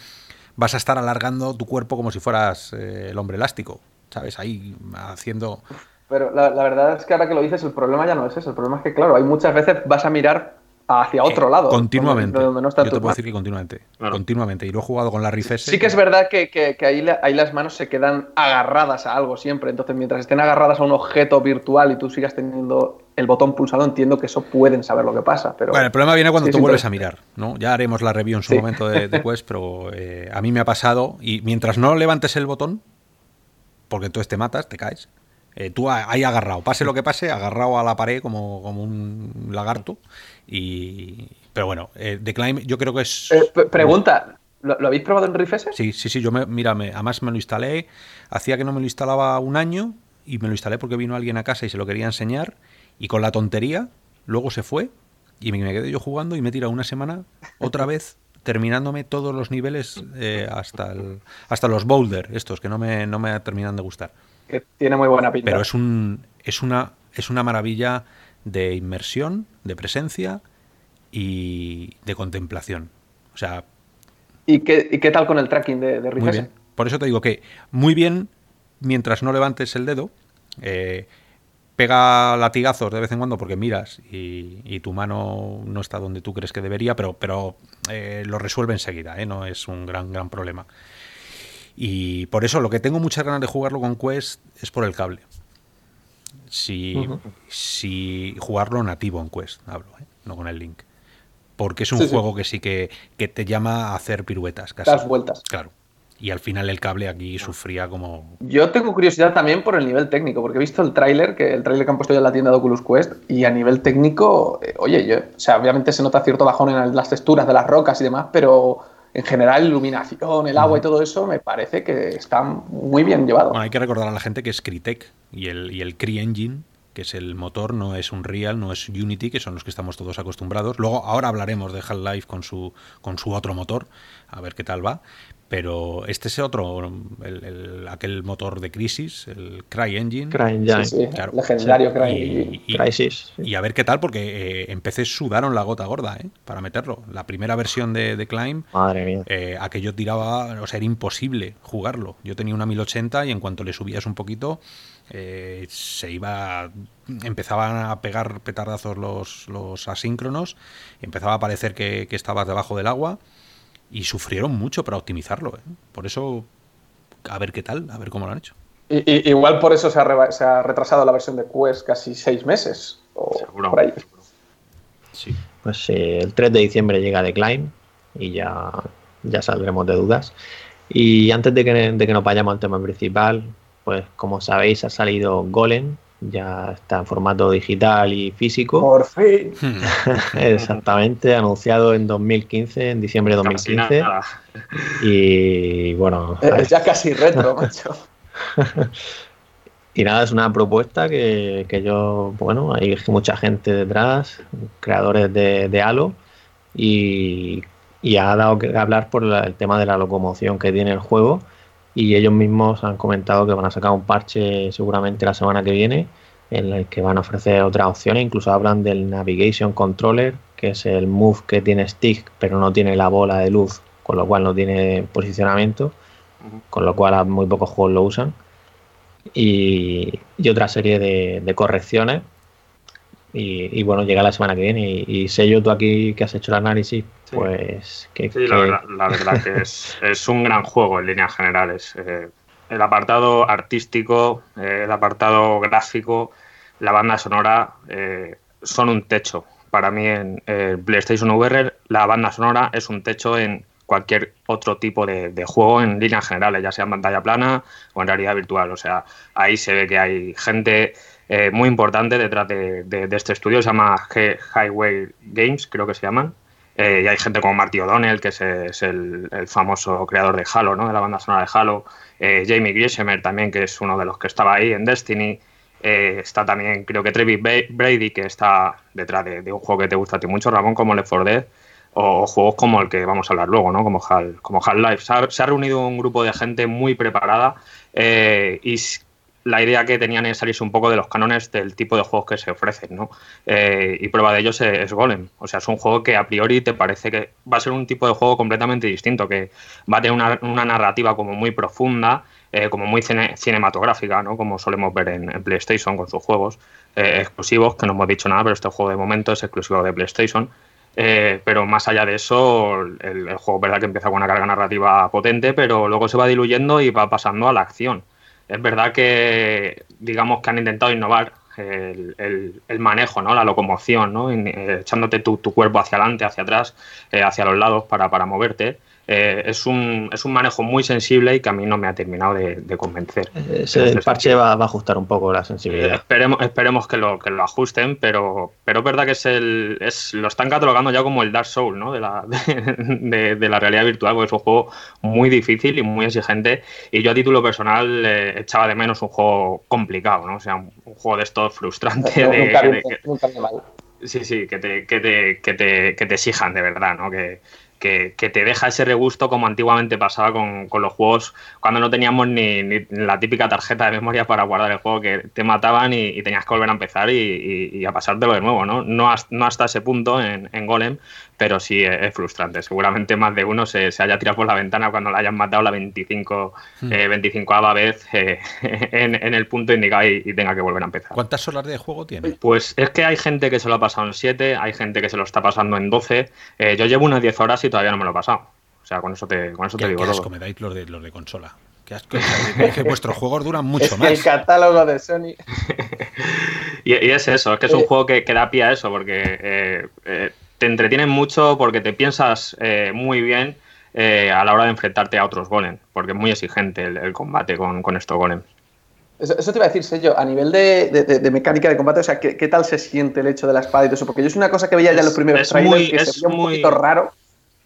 vas a estar alargando tu cuerpo como si fueras el hombre elástico. ¿sabes? Ahí haciendo... Pero la, verdad es que ahora que lo dices, el problema ya no es eso. El problema es que, claro, hay muchas veces vas a mirar hacia otro lado. Continuamente. Donde, no está Yo te puedo decir que continuamente. Continuamente. Y lo he jugado con la Rift Sí que es verdad que, ahí, ahí, las manos se quedan agarradas a algo siempre. Entonces, mientras estén agarradas a un objeto virtual y tú sigas teniendo el botón pulsado, entiendo que eso pueden saber lo que pasa. Pero bueno, el problema viene cuando tú vuelves a mirar, ¿no? Ya haremos la review en su momento de, Quest, pero eh, a mí me ha pasado y mientras no levantes el botón, porque entonces te matas, te caes, eh, tú ahí agarrado, pase lo que pase, agarrado a la pared como, como un lagarto. Y, pero bueno, eh, The Climb yo creo que es... pregunta, ¿lo, habéis probado en Riff Sí, sí, sí, yo me, mira, me, además me lo instalé, hacía que no me lo instalaba un año y me lo instalé porque vino alguien a casa y se lo quería enseñar y con la tontería luego se fue y me, quedé yo jugando y me he tirado una semana otra vez terminándome todos los niveles eh, hasta, el, hasta los boulder, estos que no me, no me terminan de gustar. Que tiene muy buena pinta. Pero es, un, es, una, es una maravilla de inmersión, de presencia y de contemplación. O sea... ¿Y qué, y qué tal con el tracking de, de Muy bien. Por eso te digo que muy bien mientras no levantes el dedo. Eh, pega latigazos de vez en cuando porque miras y, tu mano no está donde tú crees que debería, pero, pero eh, lo resuelve enseguida, ¿eh? no es un gran, gran problema. Y por eso lo que tengo muchas ganas de jugarlo con Quest es por el cable. Si, si jugarlo nativo en Quest, hablo, ¿eh? no con el link. Porque es un juego que sí que, que, te llama a hacer piruetas casi. Das vueltas. Claro y al final el cable aquí sufría como... Yo tengo curiosidad también por el nivel técnico, porque he visto el tráiler, que el tráiler que han puesto ya en la tienda de Oculus Quest, y a nivel técnico, eh, oye, yo, o sea, obviamente se nota cierto bajón en las texturas de las rocas y demás, pero en general iluminación, el agua y todo eso, me parece que está muy bien llevado. Bueno, hay que recordar a la gente que es Crytek y el, y el Engine que es el motor, no es un Real, no es Unity, que son los que estamos todos acostumbrados. Luego, ahora hablaremos de Half-Life con su, con su otro motor, a ver qué tal va. Pero este es otro, el, aquel motor de Crisis, el Cry Engine. legendario Cry y, Crisis. Y a ver qué tal, porque eh, en PC sudaron la gota gorda ¿eh? para meterlo. La primera versión de, de Climb, Madre mía. Eh, aquello tiraba, o sea, era imposible jugarlo. Yo tenía una 1080 y en cuanto le subías un poquito, eh, se iba empezaban a pegar petardazos los, los asíncronos, empezaba a parecer que, que estabas debajo del agua y sufrieron mucho para optimizarlo. ¿eh? Por eso, a ver qué tal, a ver cómo lo han hecho. Y, igual por eso se ha, retrasado la versión de Quest casi seis meses. O por ahí. Sí. Pues eh, el 3 de diciembre llega The Climb y ya, ya saldremos de dudas. Y antes de que, de que nos vayamos al tema principal, pues como sabéis ha salido Golem, ya está en formato digital y físico. Por fin. Exactamente, anunciado en 2015, en diciembre de 2015. Y bueno. Es ya casi retro, macho. y nada, es una propuesta que, yo, bueno, hay mucha gente detrás, creadores de, Halo, y, ha dado que hablar por el tema de la locomoción que tiene el juego y ellos mismos han comentado que van a sacar un parche seguramente la semana que viene en el que van a ofrecer otras opciones, incluso hablan del Navigation Controller, que es el move que tiene stick pero no tiene la bola de luz, con lo cual no tiene posicionamiento, con lo cual muy pocos juegos lo usan. Y, otra serie de, correcciones. Y, bueno, llega la semana que viene. Y, sé yo tú aquí que has hecho el análisis, pues que, sí, La, verdad, que es, un gran juego en líneas generales. Eh, el apartado artístico, eh, el apartado gráfico, la banda sonora eh, son un techo. Para mí en PlayStation VR la banda sonora es un techo en cualquier otro tipo de, juego en líneas generales, ya sea en pantalla plana o en realidad virtual. O sea, ahí se ve que hay gente muy importante detrás de, este estudio, se llama Highway Games, creo que se llaman. Eh, y hay gente como Marty O'Donnell, que es, el, famoso creador de Halo, ¿no? de la banda sonora de Halo. Eh, Jamie Griesemer también, que es uno de los que estaba ahí en Destiny. Eh, está también, creo que Trevi Brady, que está detrás de, un juego que te gusta a ti mucho, Ramón, como Left 4 Dead. O, juegos como el que vamos a hablar luego, ¿no? Como Hal, como Half-Life. Se, ha reunido un grupo de gente muy preparada y la idea que tenían es salirse un poco de los cánones del tipo de juegos que se ofrecen, ¿no? Eh, y prueba de ello es, Golem. O sea, es un juego que a priori te parece que va a ser un tipo de juego completamente distinto, que va a tener una, narrativa como muy profunda, eh, como muy cinematográfica, ¿no? Como solemos ver en, PlayStation con sus juegos eh, exclusivos, que no hemos dicho nada, pero este juego de momento es exclusivo de PlayStation. pero más allá de eso, el, el juego, verdad que empieza con una carga narrativa potente, pero luego se va diluyendo y va pasando a la acción. Es verdad que, digamos que han intentado innovar el, manejo, ¿no? La locomoción, ¿no? Eh, echándote tu, cuerpo hacia adelante, hacia atrás, eh, hacia los lados para, para moverte. Eh, es, un, es un manejo muy sensible y que a mí no me ha terminado de, convencer. Ese parche va, a ajustar un poco la sensibilidad. esperemos, esperemos que lo, que lo ajusten, pero, pero es verdad que es el, es, lo están catalogando ya como el Dark Soul ¿no? de, la, de, de, la realidad virtual, porque es un juego muy difícil y muy exigente. Y yo a título personal eh, echaba de menos un juego complicado, ¿no? o sea, un, juego de estos frustrante. de, Sí, sí, que te, que te, que te, que te exijan de verdad, ¿no? Que, que, te deja ese regusto como antiguamente pasaba con, los juegos cuando no teníamos ni, la típica tarjeta de memoria para guardar el juego, que te mataban y, tenías que volver a empezar y, a pasártelo de nuevo, ¿no? No, hasta ese punto en, en Golem, pero sí es, frustrante. Seguramente más de uno se, haya tirado por la ventana cuando le hayan matado la 25, hmm. eh, 25 vez eh, en, el punto indicado y, tenga que volver a empezar. ¿Cuántas horas de juego tiene? Pues es que hay gente que se lo ha pasado en 7, hay gente que se lo está pasando en 12. Eh, yo llevo unas 10 horas y todavía no me lo he pasado. O sea, con eso te, con eso te digo. Qué asco me dais los de, los de consola. Qué asco. que vuestros juegos duran mucho es más. El catálogo de Sony. y, es eso, es que es un juego que, que, da pie a eso, porque te entretienen mucho porque te piensas eh, muy bien eh, a la hora de enfrentarte a otros golems, porque es muy exigente el, combate con, con, estos golems. Eso, te iba a decir, Sello, a nivel de, mecánica de combate, o sea, ¿qué, tal se siente el hecho de la espada y todo eso? Porque yo es una cosa que veía ya en los primeros trailers que se veía un poquito raro.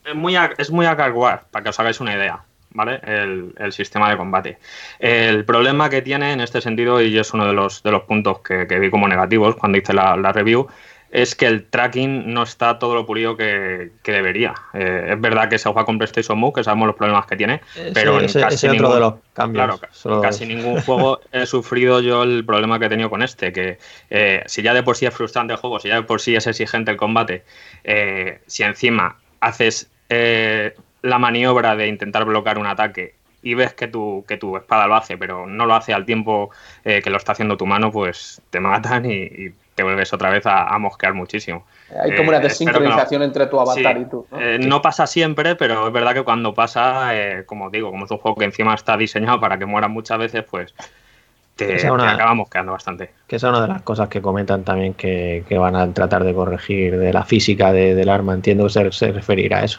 Es muy, es muy para que os hagáis una idea. ¿Vale? El, sistema de combate. El problema que tiene en este sentido, y es uno de los, de los puntos que, vi como negativos cuando hice la, la review, es que el tracking no está todo lo pulido que, debería. Eh, es verdad que se juega con PlayStation Move, que sabemos los problemas que tiene, pero en casi, ningún, de los cambios, casi ningún juego he sufrido yo el problema que he tenido con este, que eh, si ya de por sí es frustrante el juego, si ya de por sí es exigente el combate, eh, si encima haces la maniobra de intentar bloquear un ataque y ves que tu, que tu espada lo hace, pero no lo hace al tiempo que lo está haciendo tu mano, pues te matan y te vuelves otra vez a, mosquear muchísimo. Hay como una eh, desincronización entre tu avatar y tú. Eh, ¿no? pasa siempre, pero es verdad que cuando pasa, eh, como digo, como es un juego que encima está diseñado para que mueran muchas veces, pues te, acaba mosqueando bastante. Que esa es una de las cosas que comentan también que, van a tratar de corregir de la física del arma. Entiendo que se, se referirá a eso.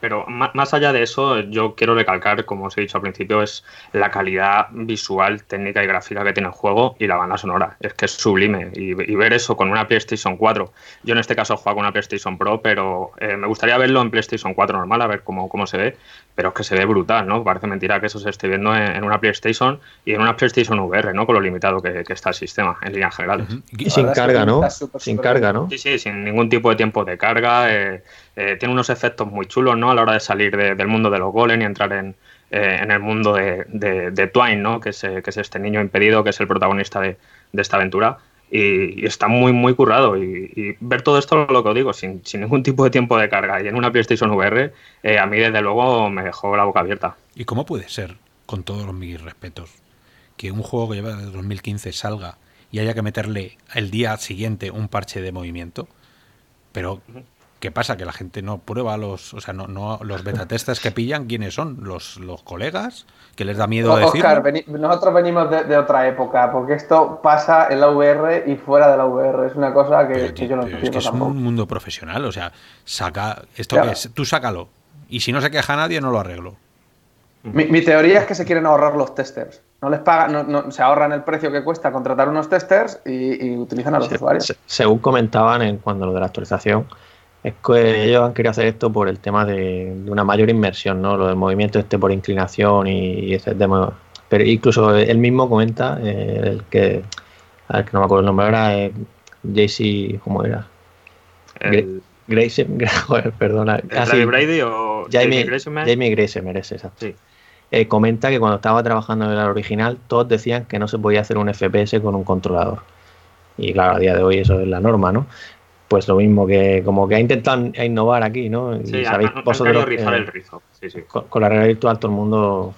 Pero más allá de eso, yo quiero recalcar, como os he dicho al principio, es la calidad visual, técnica y gráfica que tiene el juego y la banda sonora. Es que es sublime. Y, ver eso con una PlayStation 4. Yo en este caso juego con una PlayStation Pro, pero eh, me gustaría verlo en PlayStation 4 normal, a ver cómo, cómo se ve. Pero es que se ve brutal, ¿no? Parece mentira que eso se esté viendo en, una PlayStation y en una PlayStation VR, ¿no? Con lo limitado que, está el sistema, en líneas generales. Y sin carga, ¿no? sin carga, ¿no? Sí, sí, sin ningún tipo de tiempo de carga. Eh, eh, tiene unos efectos muy chulos, ¿no? A la hora de salir del mundo de los golems y entrar en, eh, en el mundo de, de, Twine, ¿no? Que es, eh, que es, este niño impedido, que es el protagonista de, esta aventura. Y, está muy, muy currado. Y, ver todo esto, lo que os digo, sin, sin, ningún tipo de tiempo de carga y en una PlayStation VR, a mí desde luego me dejó la boca abierta. ¿Y cómo puede ser, con todos mis respetos, que un juego que lleva desde 2015 salga y haya que meterle el día siguiente un parche de movimiento? Pero ¿Qué pasa? Que la gente no prueba los, o sea, no, no los beta testers que pillan, ¿quiénes son? ¿Los, los colegas? ¿Que les da miedo decir? nosotros venimos de, otra época, porque esto pasa en la VR y fuera de la VR. Es una cosa que, yo no entiendo. Es que es un mundo profesional, o sea, saca, esto que es, tú sácalo. Y si no se queja nadie, no lo arreglo. Mi, teoría es que se quieren ahorrar los testers. No les pagan, no, se ahorran el precio que cuesta contratar unos testers y, utilizan a los usuarios. según comentaban en cuando lo de la actualización, es que ellos han querido hacer esto por el tema de, una mayor inmersión, ¿no? Lo del movimiento este por inclinación y, ese tema. Pero incluso él mismo comenta, eh, el que, a ver, que no me acuerdo el nombre ahora, eh, JC, ¿cómo era? El... Grace, perdona. Casi, Brady o Jamie, Jamie Grace merece, exacto. Sí. Eh, comenta que cuando estaba trabajando en el original, todos decían que no se podía hacer un FPS con un controlador. Y claro, a día de hoy eso es la norma, ¿no? Pues lo mismo que como que ha intentado innovar aquí, ¿no? Sí, sabéis vosotros rizar el rizo. Sí, sí. Con, la realidad virtual todo el mundo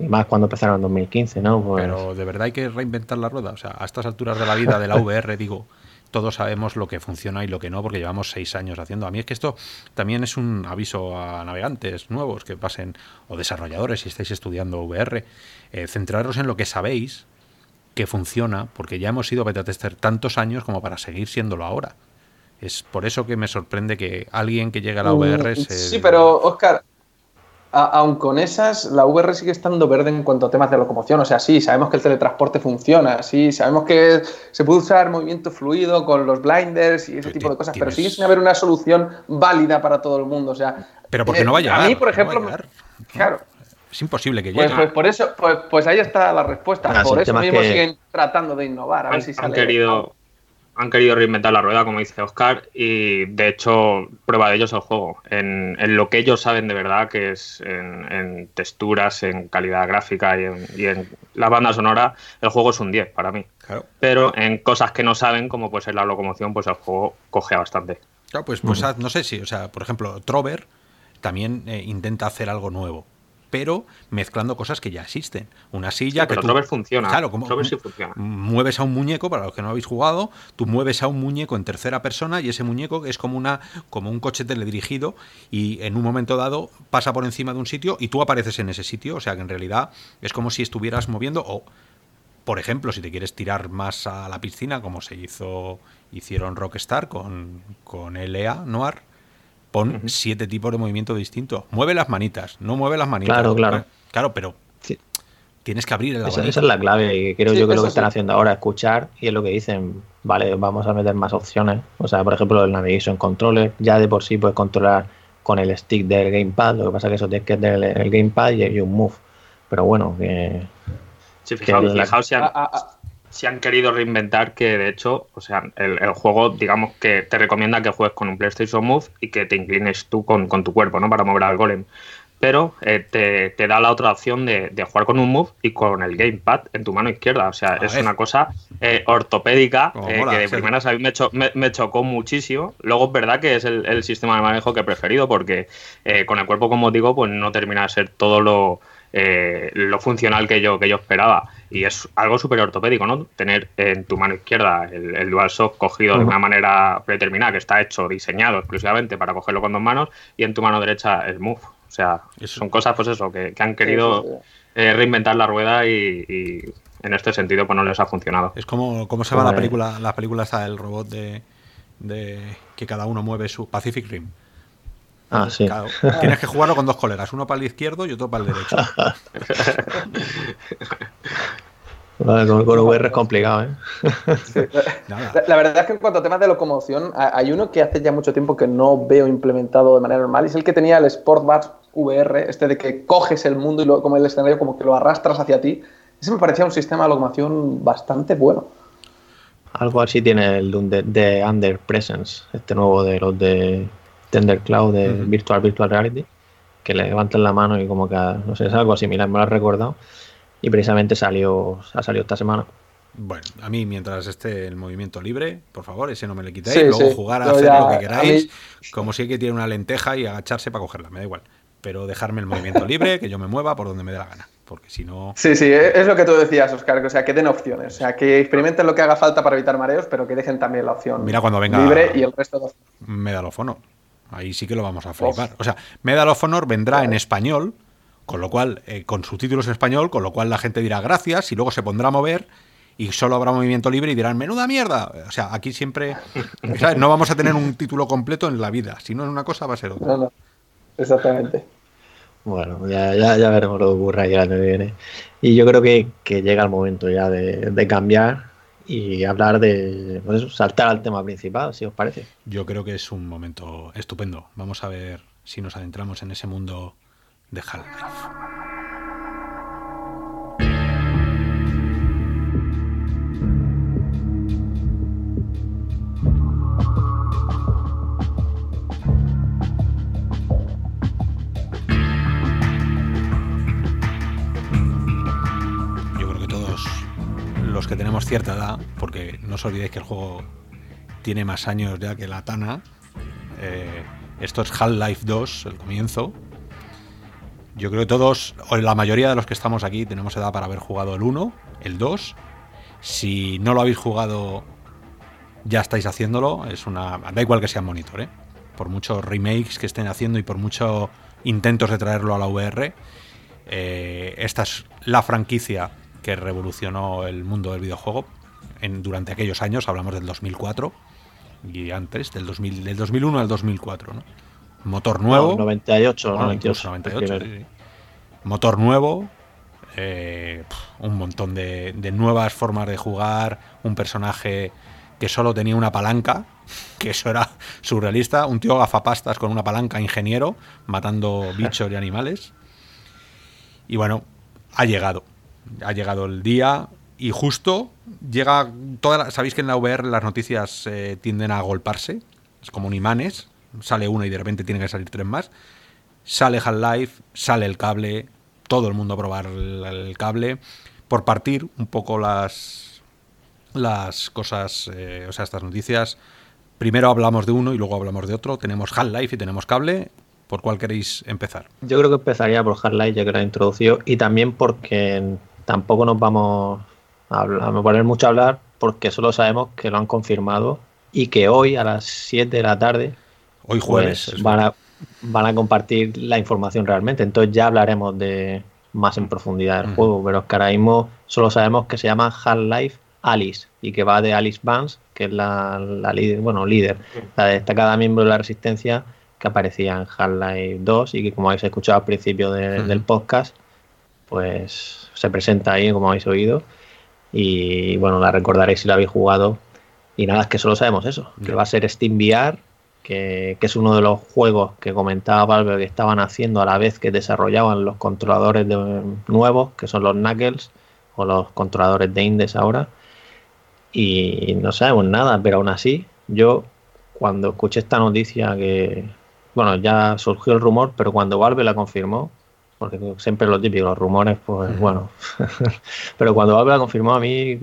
y más cuando empezaron en 2015, ¿no? Pues Pero de verdad hay que reinventar la rueda, o sea, a estas alturas de la vida de la VR digo, todos sabemos lo que funciona y lo que no, porque llevamos seis años haciendo. A mí es que esto también es un aviso a navegantes nuevos que pasen, o desarrolladores si estáis estudiando VR, eh, centraros en lo que sabéis que funciona, porque ya hemos sido beta tester tantos años como para seguir siéndolo ahora. Es por eso que me sorprende que alguien que llegue a la Mm, VR se... Sí, pero Oscar, aun con esas, la VR sigue estando verde en cuanto a temas de locomoción. O sea, sí, sabemos que el teletransporte funciona, sí, sabemos que se puede usar movimiento fluido con los blinders y ese tipo de cosas, pero sigue sin haber una solución válida para todo el mundo. O sea, Pero porque eh, no va a llegar. A mí, por ejemplo, claro. Es imposible que Pues, llegue. pues por eso, pues, pues ahí está la respuesta. Ah, por eso mismo que- siguen tratando de innovar. A ver si han sale. querido han querido reinventar la rueda, como dice Oscar, y de hecho, prueba de ello es el juego. En, en lo que ellos saben de verdad, que es en, en texturas, en calidad gráfica y en, y en la banda sonora, el juego es un 10 para mí. Claro. Pero en cosas que no saben, como puede ser la locomoción, pues el juego cogea bastante. Claro, pues, pues no sé si, o sea, por ejemplo, Trover también eh, intenta hacer algo nuevo, pero mezclando cosas que ya existen. Una silla Sí, que pero tú, Trover funciona. Claro, como Trover sí funciona. mueves a un muñeco para los que no habéis jugado, tú mueves a un muñeco en tercera persona y ese muñeco es como una como un coche teledirigido y en un momento dado pasa por encima de un sitio y tú apareces en ese sitio, o sea que en realidad es como si estuvieras moviendo o por ejemplo, si te quieres tirar más a la piscina, como se hizo, hicieron Rockstar con, con LA Noir, pon siete tipos de movimiento distintos. Mueve las manitas, no mueve las manitas. Claro, claro. Claro, pero Sí. tienes que abrir el Esa, esa es la clave y creo Sí, yo que lo que están sí. haciendo ahora es escuchar y es lo que dicen, vale, vamos a meter más opciones. O sea, por ejemplo, el Navigation Controller ya de por sí puedes controlar con el stick del gamepad, lo que pasa que eso tienes que tener el, el gamepad y, y un move. Pero bueno, que Sí, fijaos, la- fijaos si han, Ah, ah, ah. Si han querido reinventar que de hecho, o sea, el, el juego, digamos que te recomienda que juegues con un PlayStation Move y que te inclines tú con, con tu cuerpo, ¿no? Para mover al golem. Pero eh, te, te da la otra opción de, de jugar con un Move y con el gamepad en tu mano izquierda. O sea, A es ver. una cosa eh, ortopédica eh, que de primeras a mí me, cho- me- me chocó muchísimo. Luego es verdad que es el, el sistema de manejo que he preferido porque con el cuerpo, como digo, pues no termina de ser todo lo, lo funcional que yo, que yo esperaba. Y es algo súper ortopédico, ¿no? Tener en tu mano izquierda el, el DualShock cogido de una manera predeterminada, que está hecho, diseñado exclusivamente para cogerlo con dos manos, y en tu mano derecha el Move. O sea, Eso. son cosas, pues eso, que, que han querido Sí, sí, sí. eh, reinventar la rueda y, y en este sentido, pues no les ha funcionado. Es como, ¿cómo se llama la película? La película está del robot de, de que cada uno mueve su Pacific Rim. Ah, sí. Claro, tienes que jugarlo con dos colegas, uno para el izquierdo y otro para el derecho. Vale, con, con VR es complicado, ¿eh? La, la verdad es que en cuanto a temas de locomoción, ha- hay uno que hace ya mucho tiempo que no veo implementado de manera normal, y es el que tenía el Sportbars VR, este de que coges el mundo y lo, como el escenario como que lo arrastras hacia ti. Ese me parecía un sistema de locomoción bastante bueno. Algo así tiene el de, de Under Presence, este nuevo de los de Tender Cloud de Ujú. Virtual Virtual Reality, que le levantan la mano y como que, no sé, es algo similar, me lo has recordado. Y precisamente salió, ha salido esta semana. Bueno, a mí mientras esté el movimiento libre, por favor, ese no me le quitéis. Sí, Luego sí. jugar a Yo hacer ya- lo que queráis, mí- como si hay que tiene una lenteja y agacharse para cogerla, me da igual. Pero dejarme el movimiento libre, que yo me mueva por donde me dé la gana. Porque si no. Sí, sí, e- es lo que tú decías, Oscar, que, o sea, que den opciones, o sea, que experimenten lo que haga falta para evitar mareos, pero que dejen también la opción Mira cuando venga- libre y el resto de Medal of Honor. Ahí sí que lo vamos a flipar. O sea, Medal of Honor vendrá en español, con lo cual, eh, con subtítulos en español, con lo cual la gente dirá gracias y luego se pondrá a mover y solo habrá movimiento libre y dirán menuda mierda. O sea, aquí siempre ¿sabes? no vamos a tener un título completo en la vida. Si no es una cosa, va a ser otra. No, no, exactamente. Bueno, ya, ya, ya veremos lo que ocurra ya el año que viene. Y yo creo que, que llega el momento ya de, de cambiar y hablar de, pues saltar al tema principal, si os parece. Yo creo que es un momento estupendo. Vamos a ver si nos adentramos en ese mundo de Half-Life. Los que tenemos cierta edad, porque no os olvidéis que el juego tiene más años ya que la Tana. eh, esto es Half-Life 2, el comienzo. Yo creo que todos, o la mayoría de los que estamos aquí, tenemos edad para haber jugado el 1, el 2. Si no lo habéis jugado, ya estáis haciéndolo. Es una. Da igual que sea en monitor, ¿eh? Por muchos remakes que estén haciendo y por muchos intentos de traerlo a la VR. eh, esta es la franquicia que revolucionó el mundo del videojuego en, durante aquellos años, hablamos del 2004 y antes, del, 2000, del 2001 al 2004. ¿no? Motor nuevo. 98, 98. Motor nuevo, eh, un montón de, de, nuevas formas de jugar, un personaje que solo tenía una palanca, que eso era surrealista, un tío gafapastas con una palanca ingeniero, matando bichos y animales. Y bueno, ha llegado. Ha llegado el día y justo llega. Toda Sabéis que en la VR las noticias eh, tienden a golparse. Es como un imanes. Sale una y de repente tiene que salir tres más. Sale Half-Life, sale el cable. Todo el mundo a probar el, cable. Por partir un poco las, las cosas, eh, o sea, estas noticias. Primero hablamos de uno y luego hablamos de otro. Tenemos Half-Life y tenemos cable. ¿Por cuál queréis empezar? Yo creo que empezaría por Half-Life, ya que he introducido, y también porque tampoco nos vamos a, a poner mucho a hablar, porque solo sabemos que lo han confirmado y que hoy a las 7 de la tarde hoy jueves pues, van, a, van a compartir la información realmente. Entonces ya hablaremos de más en profundidad del uh -huh. juego, pero es que ahora mismo solo sabemos que se llama Half-Life Alice y que va de Alice Vance, que es la, la líder, bueno, líder, la destacada miembro de la resistencia que aparecía en Half-Life 2 y que como habéis escuchado al principio de, uh -huh. del podcast, pues se presenta ahí, como habéis oído, y bueno, la recordaréis si la habéis jugado. Y nada, es que solo sabemos eso, que va a ser Steam VR, que, que, es uno de los juegos que comentaba Valve que estaban haciendo a la vez que desarrollaban los controladores de, nuevos, que son los Knuckles, o los controladores de Indes ahora. Y no sabemos nada, pero aún así, yo cuando escuché esta noticia que, bueno, ya surgió el rumor, pero cuando Valve la confirmó, porque siempre lo típico, los rumores, pues bueno. Pero cuando Valve la confirmó a mí,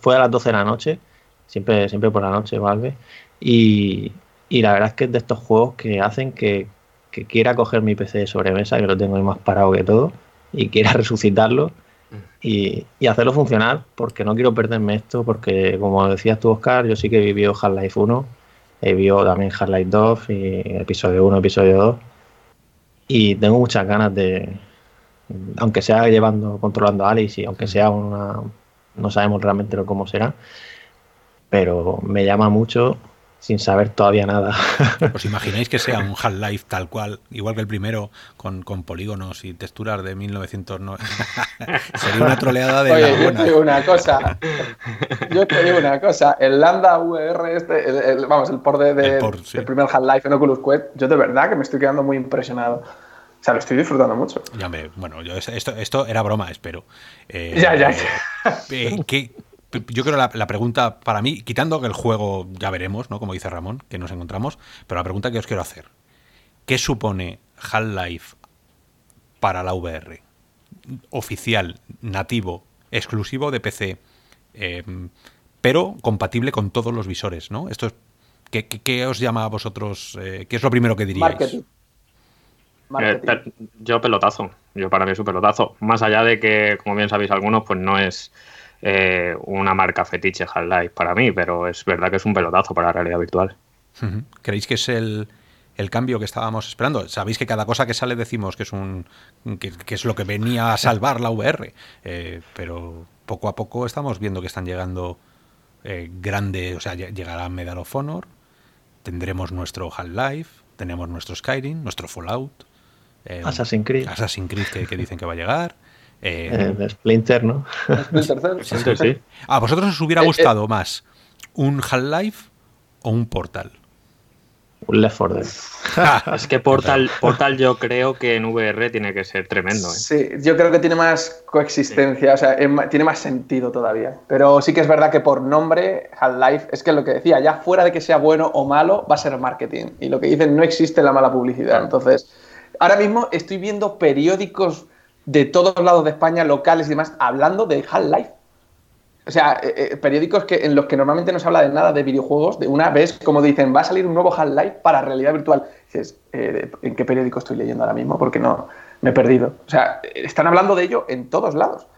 fue a las 12 de la noche, siempre, siempre por la noche Valve, y, y la verdad es que es de estos juegos que hacen que, que, quiera coger mi PC de sobremesa, que lo tengo ahí más parado que todo, y quiera resucitarlo y, y hacerlo funcionar, porque no quiero perderme esto, porque como decías tú, Oscar, yo sí que he vivido Half-Life 1, he vivido también Half-Life 2 y episodio 1, episodio 2 y tengo muchas ganas de, aunque sea llevando, controlando a Alice y aunque sea una, no sabemos realmente cómo será, pero me llama mucho sin saber todavía nada. ¿Os imagináis que sea un Half-Life tal cual, igual que el primero, con, con polígonos y texturas de 1909? Sería una troleada de Oye, la yo te digo una cosa. Yo te digo una cosa. El Lambda VR, este, el, el, vamos, el por de, de el por, sí. primer Half-Life en Oculus Quest, yo de verdad que me estoy quedando muy impresionado. O sea, lo estoy disfrutando mucho. Ya me, bueno, yo, esto, esto era broma, espero. Eh, ya, ya. Eh, ¿qué, yo creo la, la pregunta para mí, quitando que el juego ya veremos, ¿no? Como dice Ramón, que nos encontramos, pero la pregunta que os quiero hacer, ¿qué supone Half-Life para la VR? Oficial, nativo, exclusivo de PC, eh, pero compatible con todos los visores, ¿no? Esto es, ¿qué, qué, qué os llama a vosotros? Eh, ¿Qué es lo primero que diríais? Marketing. Marketing. Eh, yo pelotazo, yo para mí es un pelotazo. Más allá de que, como bien sabéis algunos, pues no es eh, una marca fetiche Half-Life para mí, pero es verdad que es un pelotazo para la realidad virtual. ¿Creéis que es el, el cambio que estábamos esperando? Sabéis que cada cosa que sale decimos que es un que, que es lo que venía a salvar la VR, eh, pero poco a poco estamos viendo que están llegando eh, grandes, o sea, llegará Medal of Honor, tendremos nuestro Half-Life, tenemos nuestro Skyrim, nuestro Fallout, eh, Assassin's Creed, Assassin's Creed que, que dicen que va a llegar. Eh, eh, Splinter, ¿no? Splinter, sí. ¿A vosotros os hubiera gustado eh, más un Half-Life o un Portal? Un Left 4 Dead. es que Portal, Portal yo creo que en VR tiene que ser tremendo. ¿eh? Sí, yo creo que tiene más coexistencia, sí. o sea, tiene más sentido todavía. Pero sí que es verdad que por nombre, Half-Life, es que lo que decía, ya fuera de que sea bueno o malo, va a ser marketing. Y lo que dicen, no existe la mala publicidad. Entonces, ahora mismo estoy viendo periódicos de todos lados de España, locales y demás, hablando de Half-Life. O sea, eh, eh, periódicos que, en los que normalmente no se habla de nada de videojuegos, de una vez, como dicen, va a salir un nuevo Half-Life para realidad virtual. dices, eh, ¿en qué periódico estoy leyendo ahora mismo? Porque no me he perdido. O sea, están hablando de ello en todos lados.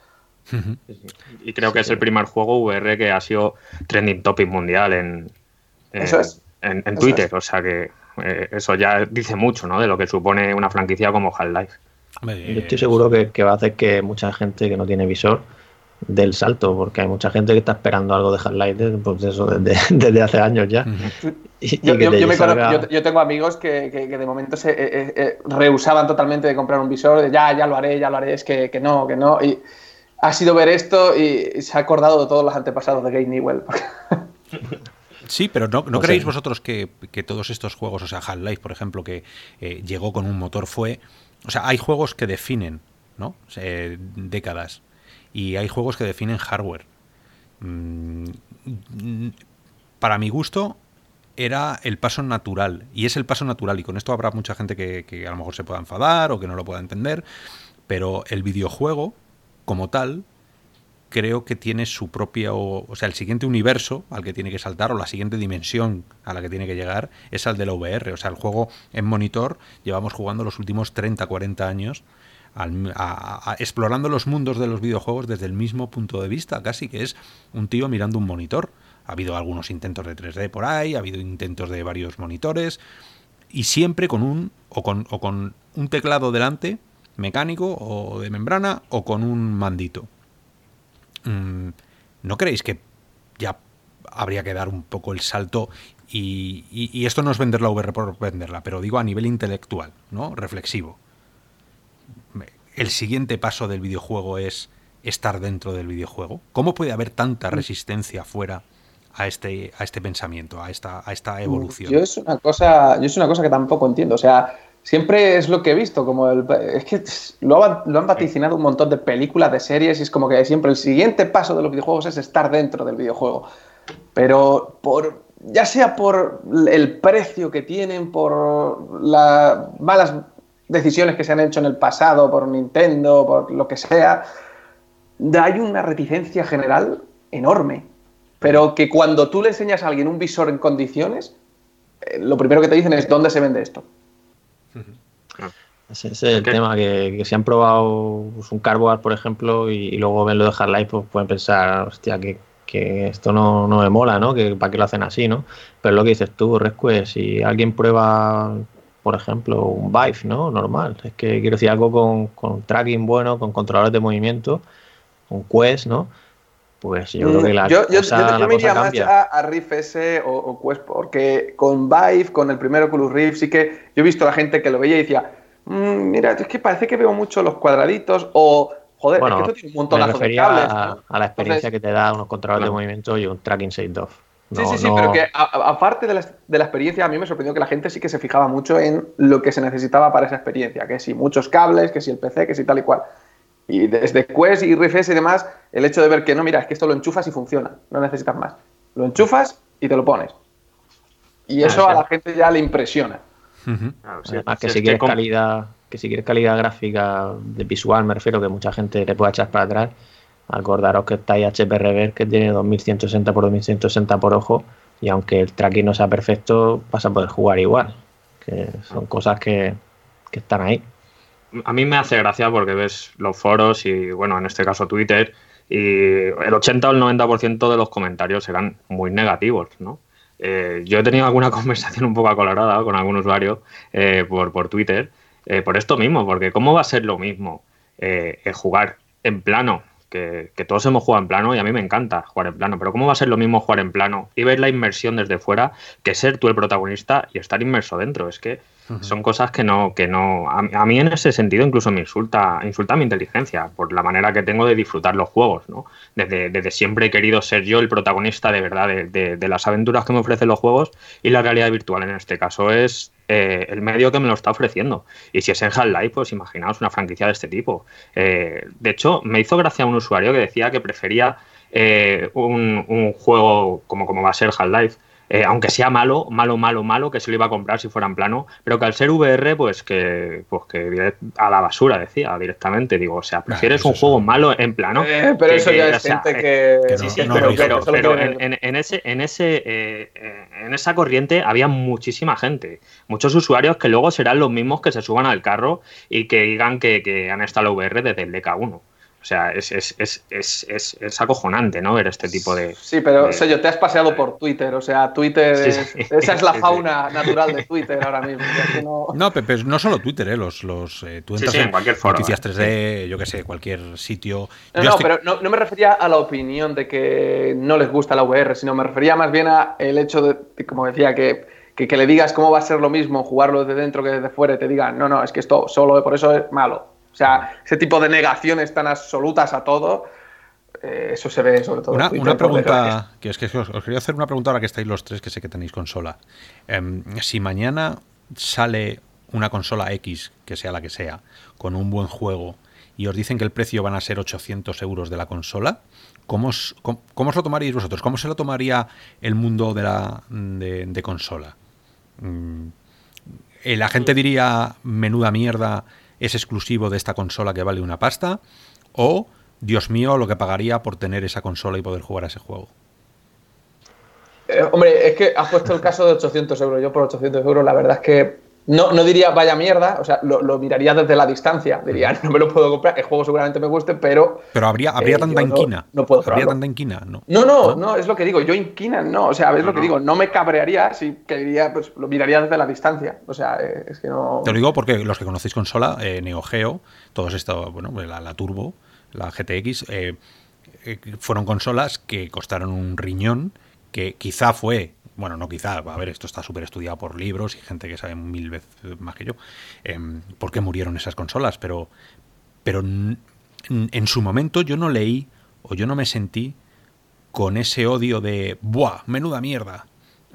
Y creo que es el primer juego VR que ha sido trending topic mundial en, en, eso es. en, en Twitter. Eso es. O sea que eh, eso ya dice mucho ¿no? de lo que supone una franquicia como Half-Life. Yo estoy seguro que, que, va a hacer que mucha gente que no tiene visor del salto, porque hay mucha gente que está esperando algo de Half-Life pues eso, desde, desde, hace años ya. yo, tengo amigos que, de momento se eh, eh, eh, rehusaban totalmente de comprar un visor, de ya, ya lo haré, ya lo haré, es que, que no, que no. Y ha sido ver esto y se ha acordado de todos los antepasados de Game Newell. Sí, pero ¿no, no creéis vosotros que, que, todos estos juegos, o sea, Half-Life, por ejemplo, que llegó con un motor, fue... O sea, hay juegos que definen, ¿no? décadas y hay juegos que definen hardware. Mm, para mi gusto era el paso natural y es el paso natural y con esto habrá mucha gente que, a lo mejor se pueda enfadar o que no lo pueda entender, pero el videojuego como tal creo que tiene su propia, o, sea, el siguiente universo al que tiene que saltar o la siguiente dimensión a la que tiene que llegar es al de la VR. O sea, el juego en monitor llevamos jugando los últimos 30, 40 años explorando los mundos de los videojuegos desde el mismo punto de vista, casi que es un tío mirando un monitor. Ha habido algunos intentos de 3D por ahí, ha habido intentos de varios monitores, y siempre con un, o con, o con un teclado delante, mecánico o de membrana, o con un mandito. Mm, ¿No creéis que ya habría que dar un poco el salto y, y, esto no es vender la VR por venderla, pero digo a nivel intelectual, ¿no? Reflexivo el siguiente paso del videojuego es estar dentro del videojuego? ¿Cómo puede haber tanta mm. resistencia fuera a este, a este pensamiento, a esta, a esta evolución? Yo es una cosa, yo es una cosa que tampoco entiendo. O sea, siempre es lo que he visto, como el, es que lo, han vaticinado un montón de películas, de series, y es como que siempre el siguiente paso de los videojuegos es estar dentro del videojuego. Pero por, ya sea por el precio que tienen, por las malas decisiones que se han hecho en el pasado por Nintendo, por lo que sea, hay una reticencia general enorme. Pero que cuando tú le enseñas a alguien un visor en condiciones, eh, lo primero que te dicen es ¿dónde se vende esto? Ese es el tema, que, si han probado pues, un Carboard, por ejemplo, y, luego ven lo de Half-Life, pues pueden pensar, hostia, que, esto no, me mola, ¿no? Que para qué lo hacen así, ¿no? Pero lo que dices tú, Rescue, si alguien prueba por ejemplo, un Vive, ¿no? Normal. Es que quiero decir algo con, con tracking bueno, con controladores de movimiento, un Quest, ¿no? Pues yo creo que la yo, cosa, yo, me iría más a, Rift S o, Quest, porque con Vive, con el primer Oculus Rift, sí que yo he visto a la gente que lo veía y decía, mm, mira, es que parece que veo mucho los cuadraditos o Joder, es que esto tiene un montón de cables. A, a, la experiencia que te da unos controladores de movimiento y un tracking 6.2. Sí, sí, sí, pero que aparte de de la, experiencia, a mí me sorprendió que la gente sí que se fijaba mucho en lo que se necesitaba para esa experiencia, que si muchos cables, que si el PC, que si tal y cual. Y desde Quest y RFS y demás, el hecho de ver que no, mira, es que esto lo enchufas y funciona, no necesitas más. Lo enchufas y te lo pones. Y eso a la gente ya le impresiona. Además, que si quieres calidad, que si quieres calidad gráfica de visual, me refiero que mucha gente le puede echar para atrás Acordaros que está HP Reverse que tiene 2160 por 2160 por ojo y aunque el tracking no sea perfecto, vas a poder jugar igual. Que son cosas que, están ahí. A mí me hace gracia porque ves los foros y, bueno, en este caso Twitter, y el 80 o el 90% de los comentarios eran muy negativos, ¿no? Eh, yo he tenido alguna conversación un poco acolorada con algún usuario eh, por, por Twitter, eh, por esto mismo, porque ¿cómo va a ser lo mismo jugar en plano que, todos hemos jugado en plano y a mí me encanta jugar en plano, pero ¿cómo va a ser lo mismo jugar en plano y ver la inmersión desde fuera que ser tú el protagonista y estar inmerso dentro? Es que son cosas que no, que no. A, mí en ese sentido incluso me insulta, insulta mi inteligencia por la manera que tengo de disfrutar los juegos, ¿no? Desde, desde siempre he querido ser yo el protagonista de verdad de, de, las aventuras que me ofrecen los juegos y la realidad virtual en este caso es eh, el medio que me lo está ofreciendo. Y si es en Half-Life, pues imaginaos una franquicia de este tipo. Eh, de hecho, me hizo gracia un usuario que decía que prefería eh, un, un, juego como, como va a ser Half-Life eh, aunque sea malo, malo, malo, malo, que se lo iba a comprar si fuera en plano, pero que al ser VR, pues que, pues que a la basura, decía directamente. Digo, o sea, prefieres un juego malo en plano. Eh, pero eso ya es gente que. sí, sí, pero, en, ese, en, ese, eh, en esa corriente había muchísima gente, muchos usuarios que luego serán los mismos que se suban al carro y que digan que, que han estado VR desde el DK1. O sea, es, es, es, es, es acojonante, ¿no? Ver este tipo de. Sí, pero, te has paseado por Twitter, o sea, Twitter. esa es la fauna natural de Twitter ahora mismo. No, pero no solo Twitter, ¿eh? Los, los, eh, tú entras en, cualquier foro, Noticias 3D, yo qué sé, cualquier sitio. No, no pero no, me refería a la opinión de que no les gusta la VR, sino me refería más bien a el hecho de, como decía, que que, le digas cómo va a ser lo mismo jugarlo desde dentro que desde fuera y te digan, no, no, es que esto solo por eso es malo. O sea, ese tipo de negaciones tan absolutas a todo, eh, eso se ve sobre todo. Una, una pregunta, que es que os, quería hacer una pregunta ahora que estáis los tres, que sé que tenéis consola. Em, si mañana sale una consola X, que sea la que sea, con un buen juego, y os dicen que el precio van a ser 800 euros de la consola, ¿cómo os, cómo, os lo tomaríais vosotros? ¿Cómo se lo tomaría el mundo de la de consola? Mm, la gente diría, menuda mierda, es exclusivo de esta consola que vale una pasta, o, Dios mío, lo que pagaría por tener esa consola y poder jugar a ese juego. Eh, hombre, es que has puesto el caso de 800 euros. Yo por 800 euros, la verdad es que no, no diría vaya mierda, o sea, lo, miraría desde la distancia. Diría, no me lo puedo comprar, el juego seguramente me guste, pero. Pero habría, habría eh, tanta inquina. No, puedo Habría tanta inquina, no. No, no, no, es lo que digo. Yo inquina, no. O sea, es lo que digo. No me cabrearía si que diría, pues lo miraría desde la distancia. O sea, eh, es que no. Te lo digo porque los que conocéis consola, eh, Neo Geo, todos estos, bueno, la, la Turbo, la GTX, fueron consolas que costaron un riñón, que quizá fue bueno, no quizá, a ver, esto está súper estudiado por libros y gente que sabe mil veces más que yo, eh, por qué murieron esas consolas, pero, pero en su momento yo no leí o yo no me sentí con ese odio de, ¡buah, menuda mierda!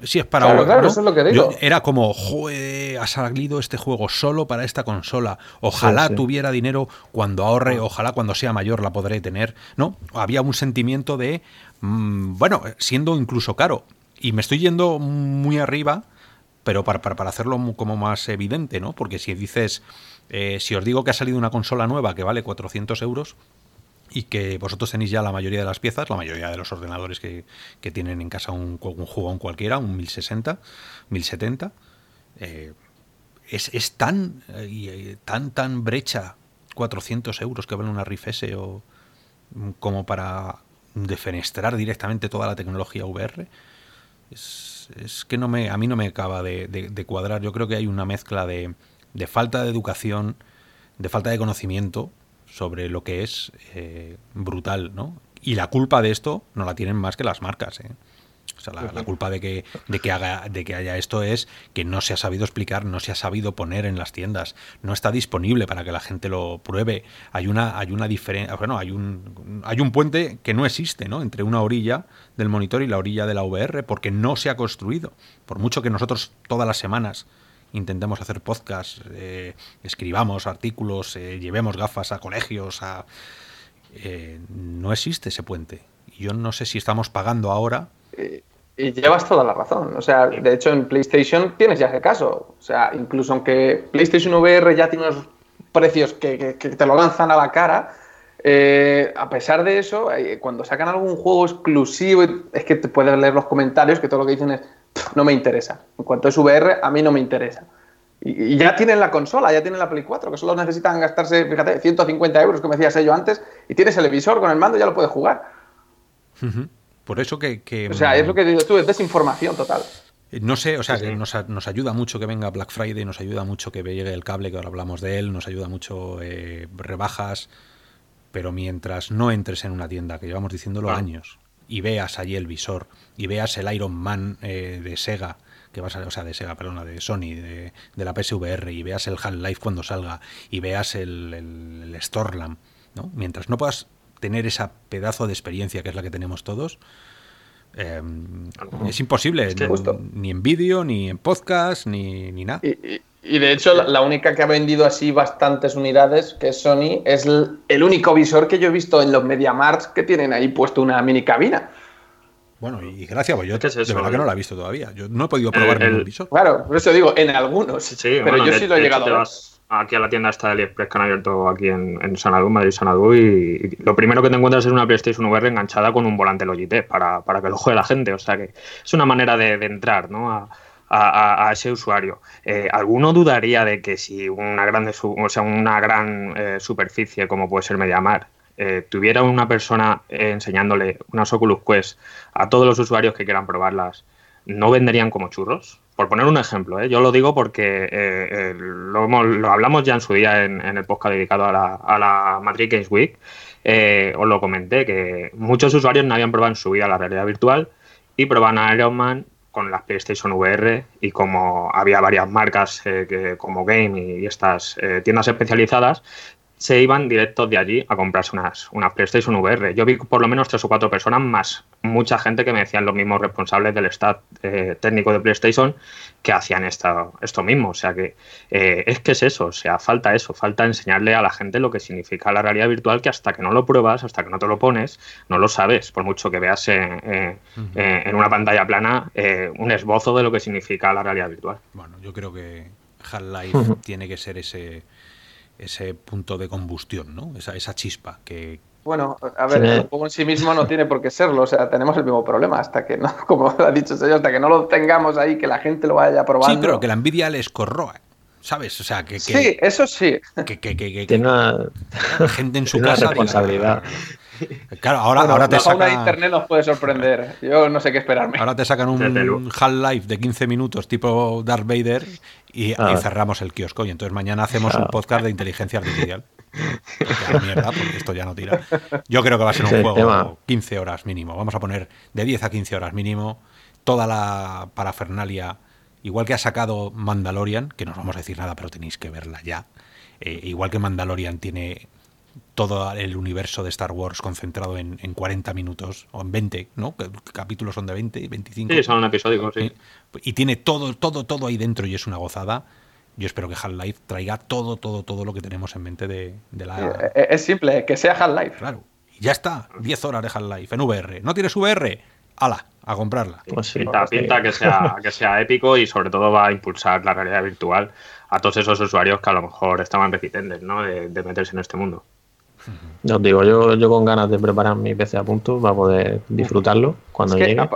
Si es para claro, eso es lo que digo. era como, joder, ha salido este juego solo para esta consola. Ojalá tuviera dinero cuando ahorre, ojalá cuando sea mayor la podré tener. No, había un sentimiento de, mm, bueno, siendo incluso caro, y me estoy yendo muy arriba, pero para, para, hacerlo como más evidente, ¿no? Porque si dices, eh, si os digo que ha salido una consola nueva que vale 400 euros y que vosotros tenéis ya la mayoría de las piezas, la mayoría de los ordenadores que, tienen en casa un, un jugón cualquiera, un 1060, 1070, eh, es, es, tan, eh, tan, tan brecha 400 euros que vale una Rift S o como para defenestrar directamente toda la tecnología VR es, que no me, a mí no me acaba de, cuadrar. Yo creo que hay una mezcla de, falta de educación, de falta de conocimiento sobre lo que es eh, brutal, ¿no? Y la culpa de esto no la tienen más que las marcas, ¿eh? O sea, la, culpa de que, de, que haga, de que haya esto es que no se ha sabido explicar, no se ha sabido poner en las tiendas, no está disponible para que la gente lo pruebe. Hay una, hay una diferencia, bueno, hay un, hay un puente que no existe, ¿no? Entre una orilla del monitor y la orilla de la VR, porque no se ha construido. Por mucho que nosotros todas las semanas intentemos hacer podcast, eh, escribamos artículos, eh, llevemos gafas a colegios, eh, no existe ese puente. Yo no sé si estamos pagando ahora y llevas toda la razón. O sea, de hecho en PlayStation tienes ya ese caso. O sea, incluso aunque PlayStation VR ya tiene unos precios que, te lo lanzan a la cara, eh, a pesar de eso, eh, cuando sacan algún juego exclusivo, es que te puedes leer los comentarios que todo lo que dicen es, no me interesa. En cuanto es VR, a mí no me interesa. Y, ya tienen la consola, ya tienen la Play 4, que solo necesitan gastarse, fíjate, 150 euros, como decías yo antes, y tienes el visor con el mando, ya lo puedes jugar. Por eso que, O sea, es lo que dices tú, es desinformación total. Eh, no sé, o sea, que nos, ayuda mucho que venga Black Friday, nos ayuda mucho que llegue el cable, que ahora hablamos de él, nos ayuda mucho eh, rebajas, pero mientras no entres en una tienda, que llevamos diciéndolo ah. años, y veas allí el visor, y veas el Iron Man eh, de Sega, que vas a, o sea, de Sega, perdona, de Sony, de, la PSVR, y veas el Half-Life cuando salga, y veas el, el, Storlam, ¿no? Mientras no puedas tener esa pedazo de experiencia que es la que tenemos todos, em, es imposible, ni en vídeo, ni en podcast, ni, nada. Y, de hecho, la, única que ha vendido así bastantes unidades, que es Sony, es el, único visor que yo he visto en los MediaMarts que tienen ahí puesto una mini cabina. Bueno, y gracias, pues yo de verdad que no la he visto todavía. Yo no he podido probar el, ningún visor. Claro, por eso digo, en algunos. pero yo sí lo he llegado a ver aquí a la tienda está de AliExpress que han abierto aquí en, en Sanadú, Madrid Sanadú, y, lo primero que te encuentras es una PlayStation VR enganchada con un volante Logitech para, para que lo juegue la gente. O sea que es una manera de, entrar ¿no? a, a, ese usuario. Eh, ¿Alguno dudaría de que si una, grande, o sea, una gran eh, superficie como puede ser MediaMar eh, tuviera una persona enseñándole unas Oculus Quest a todos los usuarios que quieran probarlas, ¿no venderían como churros? Por poner un ejemplo, ¿eh? yo lo digo porque eh, lo, hablamos ya en su día en, el podcast dedicado a la, a la Madrid Games Week. os lo comenté, que muchos usuarios no habían probado en su vida la realidad virtual y probaban a Iron Man con las PlayStation VR y como había varias marcas como Game y estas tiendas especializadas, se iban directos de allí a comprarse unas, unas PlayStation VR. Yo vi por lo menos tres o cuatro personas más, mucha gente que me decían los mismos responsables del staff eh, técnico de PlayStation que hacían esto, esto mismo. O sea que eh, es que es eso, o sea, falta eso, falta enseñarle a la gente lo que significa la realidad virtual, que hasta que no lo pruebas, hasta que no te lo pones, no lo sabes, por mucho que veas en una pantalla plana eh, un esbozo de lo que significa la realidad virtual. Bueno, yo creo que Half-Life tiene que ser ese ese punto de combustión, ¿no? Esa, esa chispa que... Bueno, a ver, el juego en sí mismo no tiene por qué serlo, o sea, tenemos el mismo problema, hasta que no, como ha dicho el señor, hasta que no lo tengamos ahí, que la gente lo vaya probando. Sí, pero que la envidia les corroa, ¿sabes? O sea, que... sí, eso sí. Que, que, que, tiene una... gente en su casa... responsabilidad. Claro, ahora, ahora te sacan. de internet nos puede sorprender. Yo no sé qué esperarme. Ahora te sacan un Half-Life de 15 minutos tipo Darth Vader y, ah. cerramos el kiosco. Y entonces mañana hacemos un podcast de inteligencia artificial. mierda, porque esto ya no tira. Yo creo que va a ser un juego 15 horas mínimo. Vamos a poner de 10 a 15 horas mínimo toda la parafernalia. Igual que ha sacado Mandalorian, que no os vamos a decir nada, pero tenéis que verla ya. Eh, igual que Mandalorian tiene todo el universo de Star Wars concentrado en, 40 minutos o en 20, ¿no? Capítulos son de 20, 25. Sí, son un episodio, sí. Y tiene todo, todo, todo ahí dentro y es una gozada. Yo espero que Half-Life traiga todo, todo, todo lo que tenemos en mente de, la... Eh, eh, es simple, que sea Half-Life. Claro. Y ya está, 10 horas de Half-Life en VR. ¿No tienes VR? ¡Hala! A comprarla. Pues pinta, pinta que sea, que sea épico y sobre todo va a impulsar la realidad virtual a todos esos usuarios que a lo mejor estaban reticentes ¿no? de meterse en este mundo. Ya os digo, yo, yo con ganas de preparar mi PC a punto para poder disfrutarlo cuando llegue.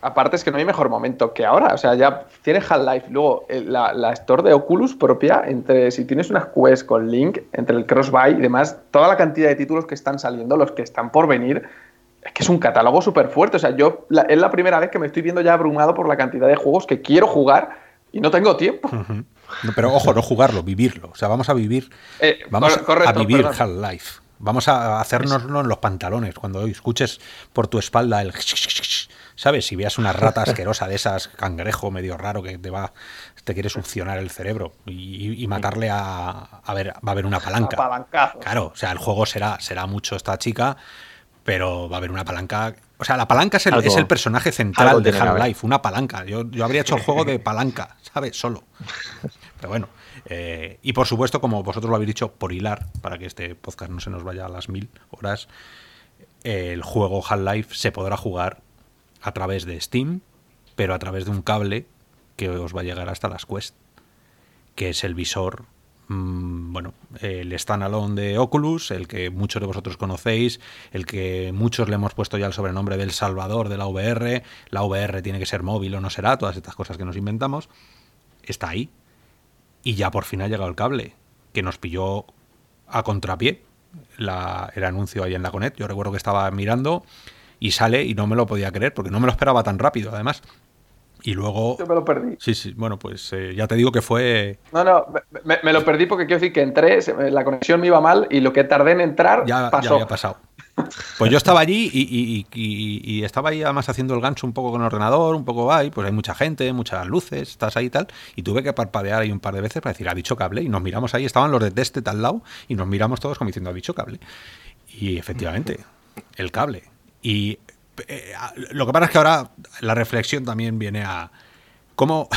aparte es que no hay mejor momento que ahora. O sea, ya tienes Half-Life. Luego, eh, la, la, store de Oculus propia, entre si tienes unas Quest con Link, entre el Crossbuy y demás, toda la cantidad de títulos que están saliendo, los que están por venir, es que es un catálogo súper fuerte. O sea, yo es la primera vez que me estoy viendo ya abrumado por la cantidad de juegos que quiero jugar y no tengo tiempo. Pero ojo, no jugarlo, vivirlo. O sea, vamos a vivir. Eh, vamos a vivir Half-Life. Vamos a hacernos en los pantalones. Cuando escuches por tu espalda el. ¿Sabes? Si veas una rata asquerosa de esas, cangrejo medio raro que te va te quiere succionar el cerebro y, matarle a. A ver, va a haber una palanca. Claro, o sea, el juego será, será mucho esta chica, pero va a haber una palanca o sea, la palanca es el, personaje central de Half-Life, una palanca. Yo, habría hecho el juego de palanca, ¿sabes? Solo. Pero bueno. Eh, y por supuesto, como vosotros lo habéis dicho, por hilar, para que este podcast no se nos vaya a las mil horas, el juego Half-Life se podrá jugar a través de Steam, pero a través de un cable que os va a llegar hasta las Quest, que es el visor Mm, bueno, el standalone de Oculus, el que muchos de vosotros conocéis, el que muchos le hemos puesto ya el sobrenombre del Salvador de la VR, la VR tiene que ser móvil o no será, todas estas cosas que nos inventamos, está ahí. Y ya por fin ha llegado el cable, que nos pilló a contrapié la, el anuncio ahí en la Conet. Yo recuerdo que estaba mirando y sale y no me lo podía creer, porque no me lo esperaba tan rápido, además. Y luego. Yo me lo perdí. Sí, sí, bueno, pues eh, ya te digo que fue. No, no, me, lo perdí porque quiero decir que entré, la conexión me iba mal y lo que tardé en entrar ya, pasó. Ya había pasado. Pues yo estaba allí y, estaba ahí además haciendo el gancho un poco con el ordenador, un poco ahí, pues hay mucha gente, muchas luces, estás ahí y tal, y tuve que parpadear ahí un par de veces para decir, ha dicho cable, y nos miramos ahí, estaban los de Teste al lado, y nos miramos todos como diciendo, ha dicho cable. Y efectivamente, el cable. Y eh, lo que pasa es que ahora la reflexión también viene a cómo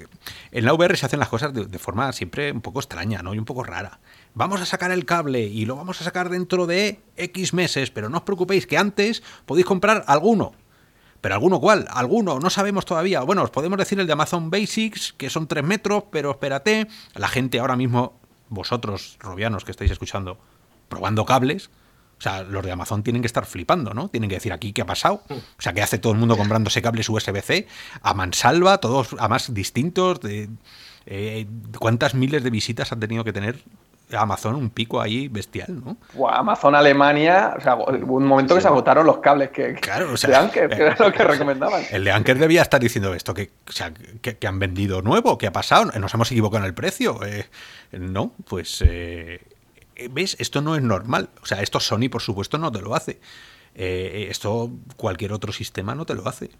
en la VR se hacen las cosas de, forma siempre un poco extraña, ¿no? Y un poco rara. Vamos a sacar el cable y lo vamos a sacar dentro de X meses, pero no os preocupéis que antes podéis comprar alguno. ¿Pero alguno cuál? Alguno, no sabemos todavía. Bueno, os podemos decir el de Amazon Basics, que son 3 metros, pero espérate. La gente ahora mismo, vosotros, robianos que estáis escuchando, probando cables, o sea, los de Amazon tienen que estar flipando, ¿no? Tienen que decir aquí qué ha pasado. O sea, ¿qué hace todo el mundo comprándose cables USB-C a mansalva, todos además distintos? De, eh, ¿Cuántas miles de visitas han tenido que tener Amazon un pico ahí bestial, ¿no? Amazon Alemania, o sea, hubo un momento que se agotaron los cables que, claro, o sea, de Anker, que era lo que recomendaban. El de Anker debía estar diciendo esto, que, o sea, que, han vendido nuevo, ¿qué ha pasado? Nos hemos equivocado en el precio. Eh, no, pues, eh, ¿ves? Esto no es normal. O sea, esto Sony, por supuesto, no te lo hace. Eh, esto cualquier otro sistema no te lo hace.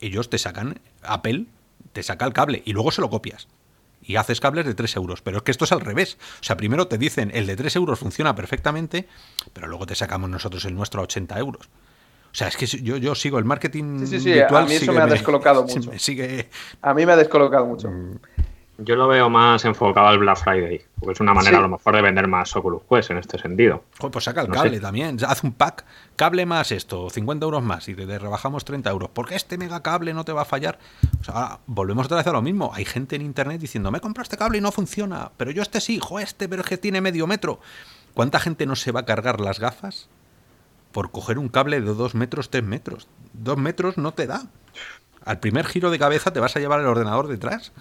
Ellos te sacan, Apple te saca el cable y luego se lo copias y haces cables de 3 euros. Pero es que esto es al revés. O sea, primero te dicen el de 3 euros funciona perfectamente, pero luego te sacamos nosotros el nuestro a 80 euros. O sea, es que yo, yo sigo el marketing sí, sí, sí. A mí eso me ha descolocado mucho. sigue... A mí me ha descolocado mucho. Yo lo veo más enfocado al Black Friday, porque es una manera a lo mejor de vender más Oculus Quest en este sentido. pues saca el cable también, haz un pack, cable más esto, 50 euros más y te, rebajamos 30 euros, porque este mega cable no te va a fallar. O sea, volvemos otra vez a lo mismo. Hay gente en internet diciendo, me comprado este cable y no funciona, pero yo este sí, hijo, este, pero es que tiene medio metro. ¿Cuánta gente no se va a cargar las gafas por coger un cable de 2 metros, 3 metros? 2 metros no te da. Al primer giro de cabeza te vas a llevar el ordenador detrás.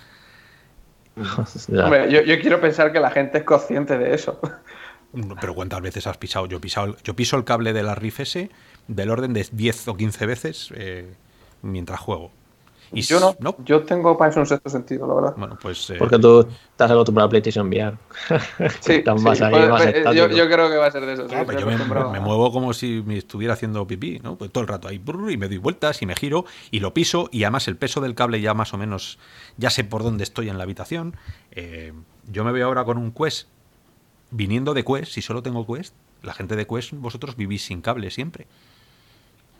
Hombre, yo, quiero pensar que la gente es consciente de eso. Pero ¿cuántas veces has pisado? Yo, pisado, yo piso el cable de la RIF S del orden de 10 o 15 veces eh, mientras juego. Y yo no, Yo tengo para eso un sexto sentido, la verdad. Bueno, pues. Eh, Porque tú estás acostumbrado a PlayStation VR. sí, pues, eh, yo, creo que va a ser de eso. yo me, muevo como si me estuviera haciendo pipí, ¿no? Pues todo el rato ahí y me doy vueltas y me giro y lo piso y además el peso del cable ya más o menos. Ya sé por dónde estoy en la habitación. Eh, yo me veo ahora con un Quest. Viniendo de Quest, si solo tengo Quest, la gente de Quest, vosotros vivís sin cable siempre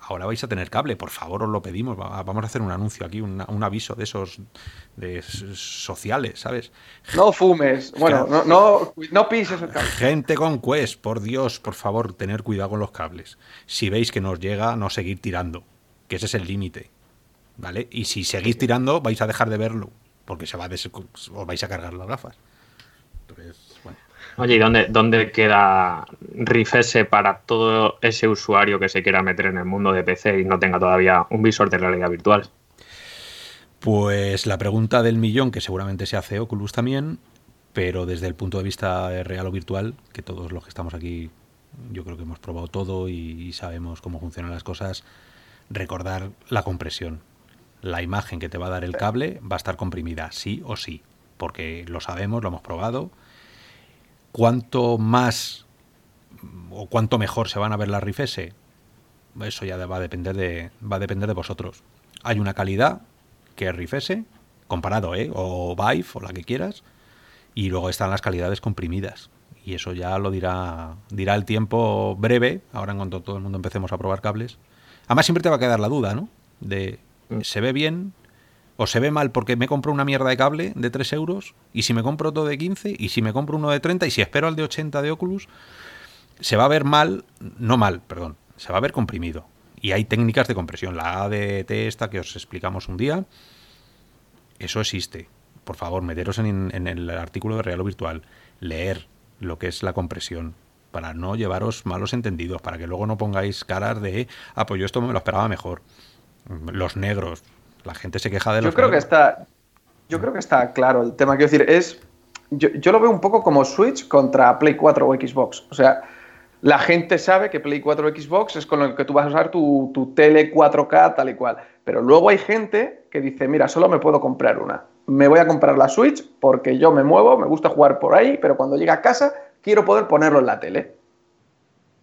ahora vais a tener cable, por favor os lo pedimos, vamos a hacer un anuncio aquí, un, aviso de esos de sociales, ¿sabes? No fumes, bueno, no, no, no pises el cable. Gente con Quest, por Dios, por favor, tener cuidado con los cables. Si veis que nos llega, no seguir tirando, que ese es el límite, ¿vale? Y si seguís tirando, vais a dejar de verlo, porque se va a os vais a cargar las gafas. Oye, ¿y dónde, dónde queda Rifese para todo ese usuario que se quiera meter en el mundo de PC y no tenga todavía un visor de realidad virtual? Pues la pregunta del millón, que seguramente se hace Oculus también, pero desde el punto de vista real o virtual, que todos los que estamos aquí, yo creo que hemos probado todo y sabemos cómo funcionan las cosas, recordar la compresión. La imagen que te va a dar el cable va a estar comprimida, sí o sí, porque lo sabemos, lo hemos probado cuánto más o cuánto mejor se van a ver las RIF S, eso ya va a depender de, va a depender de vosotros. Hay una calidad que es RIF S, comparado, ¿eh? o Vive, o la que quieras, y luego están las calidades comprimidas. Y eso ya lo dirá, dirá el tiempo breve, ahora en cuanto todo el mundo empecemos a probar cables. Además siempre te va a quedar la duda, ¿no? De, mm. ¿se ve bien? O se ve mal porque me compro una mierda de cable de 3 euros, y si me compro otro de 15, y si me compro uno de 30, y si espero al de 80 de Oculus, se va a ver mal, no mal, perdón, se va a ver comprimido. Y hay técnicas de compresión. La ADT esta que os explicamos un día, eso existe. Por favor, meteros en, en el artículo de Real o Virtual, leer lo que es la compresión, para no llevaros malos entendidos, para que luego no pongáis caras de, ah, pues yo esto me lo esperaba mejor. Los negros, la gente se queja de los Yo creo que está. Yo creo que está claro el tema. Quiero decir, es. Yo, lo veo un poco como Switch contra Play 4 o Xbox. O sea, la gente sabe que Play 4 o Xbox es con lo que tú vas a usar tu, tu tele 4K tal y cual. Pero luego hay gente que dice, mira, solo me puedo comprar una. Me voy a comprar la Switch porque yo me muevo, me gusta jugar por ahí, pero cuando llegue a casa quiero poder ponerlo en la tele.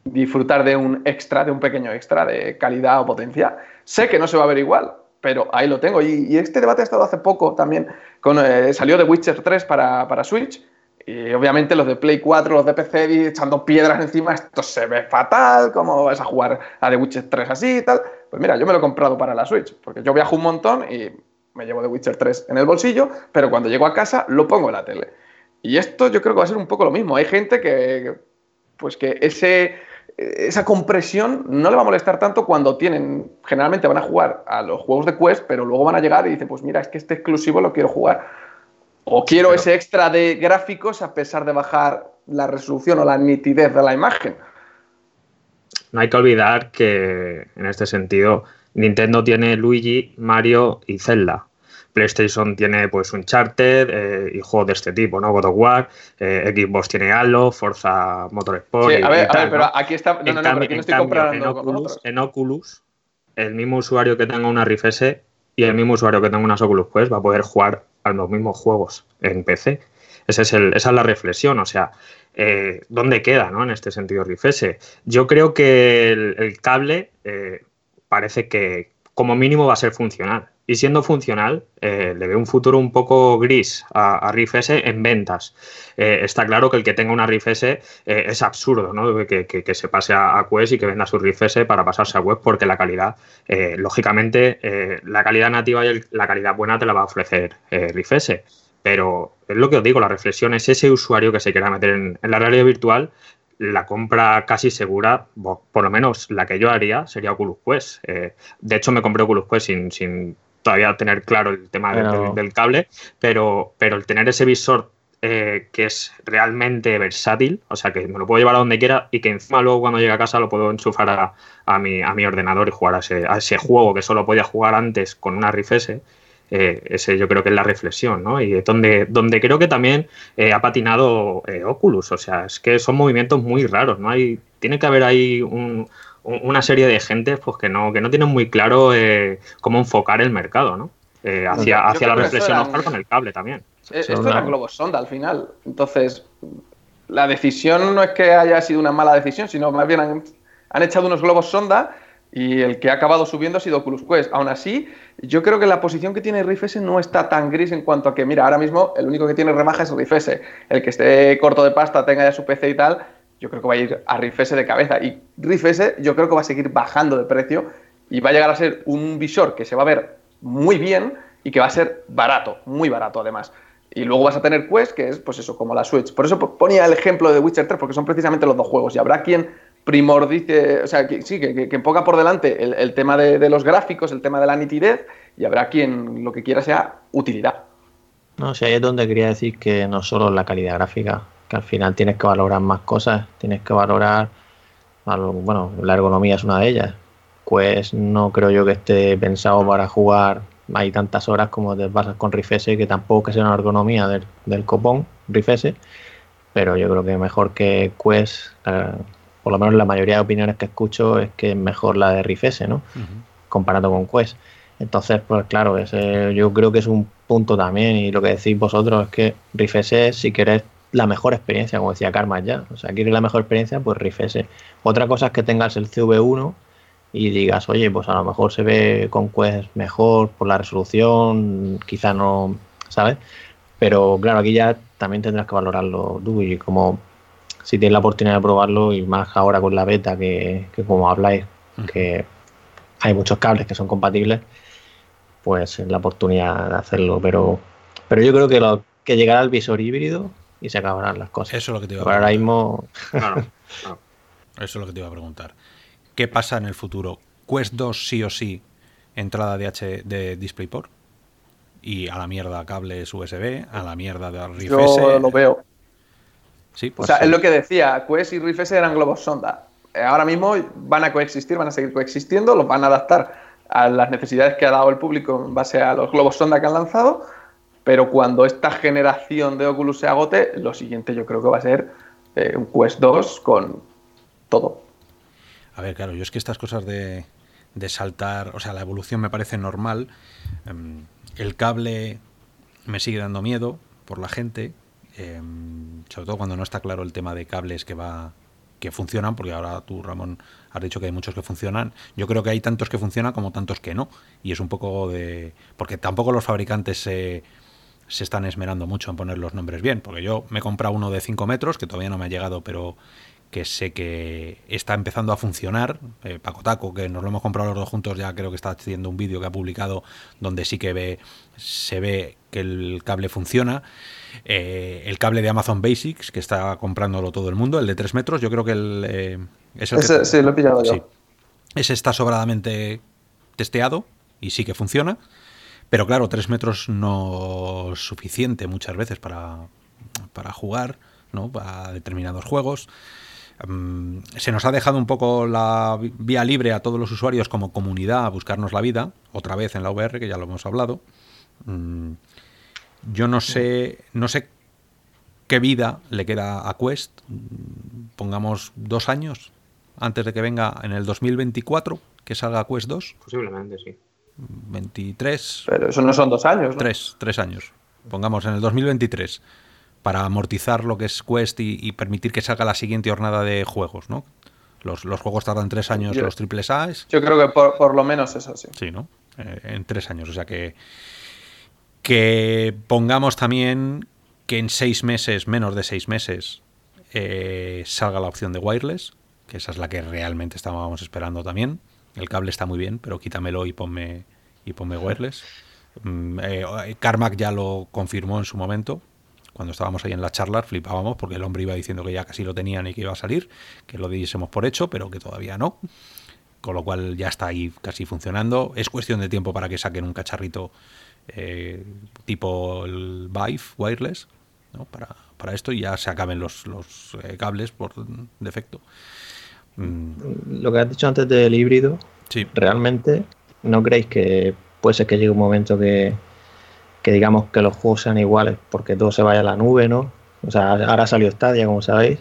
Disfrutar de un extra, de un pequeño extra de calidad o potencia. Sé que no se va a ver igual, pero ahí lo tengo. Y, este debate ha estado hace poco también, con, eh, salió de Witcher 3 para, Switch, y obviamente los de Play 4, los de PC echando piedras encima, esto se ve fatal, ¿cómo vas a jugar a The Witcher 3 así y tal? Pues mira, yo me lo he comprado para la Switch, porque yo viajo un montón y me llevo The Witcher 3 en el bolsillo, pero cuando llego a casa lo pongo en la tele. Y esto yo creo que va a ser un poco lo mismo. Hay gente que, pues que ese esa compresión no le va a molestar tanto cuando tienen, generalmente van a jugar a los juegos de Quest, pero luego van a llegar y dicen, pues mira, es que este exclusivo lo quiero jugar. O quiero ese extra de gráficos a pesar de bajar la resolución o la nitidez de la imagen. No hay que olvidar que en este sentido Nintendo tiene Luigi, Mario y Zelda. PlayStation tiene pues Uncharted eh, y juegos de este tipo, ¿no? God of War, eh, Xbox tiene Halo, Forza Motorsport. Sí, a ver, y tal, a ver, pero ¿no? aquí está. No, En no, no, pero aquí no estoy cambio, comparando en con Oculus, otros. en Oculus, el mismo usuario que tenga una Rift S y el mismo usuario que tenga unas Oculus Quest va a poder jugar a los mismos juegos en PC. Ese es el- esa es la reflexión, o sea, eh, ¿dónde queda ¿no? en este sentido Rift S? Yo creo que el, el cable eh, parece que como mínimo va a ser funcional. Y siendo funcional, eh, le veo un futuro un poco gris a, a Rift S en ventas. Eh, está claro que el que tenga una Rift S eh, es absurdo, ¿no? Que, que- se pase a, a Quest y que venda su Rift S para pasarse a web porque la calidad, lógicamente, la calidad nativa y la calidad buena te la va a ofrecer Rift S. Pero es lo que os digo, la reflexión es ese usuario que se quiera meter en, en la realidad virtual, la compra casi segura, por lo menos la que yo haría, sería Oculus Quest. De hecho, me compré Oculus Quest sin todavía tener claro el tema del- Pero- del, del cable, pero, pero el tener ese visor eh, que es realmente versátil, o sea, que me lo puedo llevar a donde quiera y que encima luego cuando llegue a casa lo puedo enchufar a, a mi, a mi ordenador y jugar a ese, a ese juego que solo podía jugar antes con una Rift S. eh, ese yo creo que es la reflexión, ¿no? Y es donde, donde creo que también eh, ha patinado eh, Oculus, o sea, es que son movimientos muy raros, ¿no? Hay, tiene que haber ahí un- una serie de gente pues, que, no, que no tienen muy claro eh, cómo enfocar el mercado, ¿no? Eh, hacia, Yo hacia la reflexión con el cable también. Eh, Son Esto una- era globos sonda al final. Entonces, la decisión no es que haya sido una mala decisión, sino más bien han, han echado unos globos sonda y el que ha acabado subiendo ha sido Oculus Quest. Aún así, yo creo que la posición que tiene Rift S no está tan gris en cuanto a que, mira, ahora mismo el único que tiene remaja es Rift S. El que esté corto de pasta, tenga ya su PC y tal, yo creo que va a ir a Rift S de cabeza. Y Rift S yo creo que va a seguir bajando de precio y va a llegar a ser un visor que se va a ver muy bien y que va a ser barato, muy barato además. Y luego vas a tener Quest, que es pues eso, como la Switch. Por eso ponía el ejemplo de Witcher 3, porque son precisamente los dos juegos. Y habrá quien primordice, o sea, que, sí, que, que, ponga por delante el, tema de, de los gráficos, el tema de la nitidez, y habrá quien lo que quiera sea utilidad. No, si ahí es donde quería decir que no solo la calidad gráfica, que al final tienes que valorar más cosas, tienes que valorar, bueno, la ergonomía es una de ellas. Pues no creo yo que esté pensado para jugar hay tantas horas como te pasas con Rift S, que tampoco que sea una ergonomía del, del copón, Rift S, pero yo creo que mejor que Quest, eh, por lo menos la mayoría de opiniones que escucho es que es mejor la de Rift S, ¿no? comparado con Quest. Entonces, pues claro, ese, yo creo que es un punto también. Y lo que decís vosotros es que Rift S, si querés la mejor experiencia, como decía Karma ya, o sea, quieres la mejor experiencia, pues Rift S. Otra cosa es que tengas el CV1 y digas, oye, pues a lo mejor se ve con Quest mejor por la resolución, quizá no, ¿sabes? Pero claro, aquí ya también tendrás que valorarlo tú y como si tienes la oportunidad de probarlo y más ahora con la beta que, que como habláis, que hay muchos cables que son compatibles, pues es la oportunidad de hacerlo. Pero, pero yo creo que lo que llegará el visor híbrido y se acabarán las cosas. Eso es lo que te iba a Pero ahora preguntar. mismo. Eso es lo que te iba a preguntar. ¿Qué pasa en el futuro? ¿Quest 2 sí o sí entrada de, H de DisplayPort? Y a la mierda cables USB, a la mierda de Rift Yo S. lo veo. Sí, O pues sea, sí. es lo que decía, Quest y Rift S eran globos sonda. Eh, Ahora mismo van a coexistir, van a seguir coexistiendo, los van a adaptar a las necesidades que ha dado el público en base a los globos sonda que han lanzado, pero cuando esta generación de Oculus se agote, lo siguiente yo creo que va a ser eh, un Quest 2 con todo. A ver, claro, yo es que estas cosas de, de saltar, o sea, la evolución me parece normal. Em, el cable me sigue dando miedo por la gente, em, sobre todo cuando no está claro el tema de cables que va que funcionan, porque ahora tú, Ramón, has dicho que hay muchos que funcionan. Yo creo que hay tantos que funcionan como tantos que no. Y es un poco de... Porque tampoco los fabricantes se, se están esmerando mucho en poner los nombres bien. Porque yo me he comprado uno de 5 metros, que todavía no me ha llegado, pero que sé que está empezando a funcionar. Eh, Paco Taco, que nos lo hemos comprado los dos juntos, ya creo que está haciendo un vídeo que ha publicado donde sí que ve, se ve que el cable funciona. Eh, el cable de Amazon Basics, que está comprándolo todo el mundo, el de 3 metros, yo creo que el, eh, es el Ese- que... sí, lo he pillado yo. Sí. Ese está sobradamente testeado y sí que funciona. Pero claro, 3 metros no es suficiente muchas veces para, para jugar, ¿no? Para determinados juegos. Mm, se nos ha dejado un poco la vía libre a todos los usuarios como comunidad a buscarnos la vida, otra vez en la VR, que ya lo hemos hablado. Mm, yo no sé, no sé qué vida le queda a Quest. Pongamos dos años antes de que venga en el 2024, que salga Quest 2. Posiblemente, sí. 23. Pero eso no son dos años. ¿no? Tres, tres años. Pongamos en el 2023 para amortizar lo que es Quest y, permitir que salga la siguiente jornada de juegos, ¿no? Los, juegos tardan tres años, los triples A. Yo creo que por, lo menos eso, sí. Sí, ¿no? Eh, en tres años. O sea que. Que pongamos también que en seis meses, menos de seis meses, eh, salga la opción de wireless, que esa es la que realmente estábamos esperando también. El cable está muy bien, pero quítamelo y ponme, y ponme wireless. Mm, eh, Carmack ya lo confirmó en su momento. Cuando estábamos ahí en la charla flipábamos porque el hombre iba diciendo que ya casi lo tenían y que iba a salir, que lo diésemos por hecho, pero que todavía no. Con lo cual ya está ahí casi funcionando. Es cuestión de tiempo para que saquen un cacharrito eh, tipo el Vive wireless para, para, esto y ya se acaben los, los eh, cables por defecto. Mm. Lo que has dicho antes del híbrido, sí. realmente no creéis que puede ser que llegue un momento que, que digamos que los juegos sean iguales porque todo se vaya a la nube, ¿no? O sea, ahora salió Stadia, como sabéis,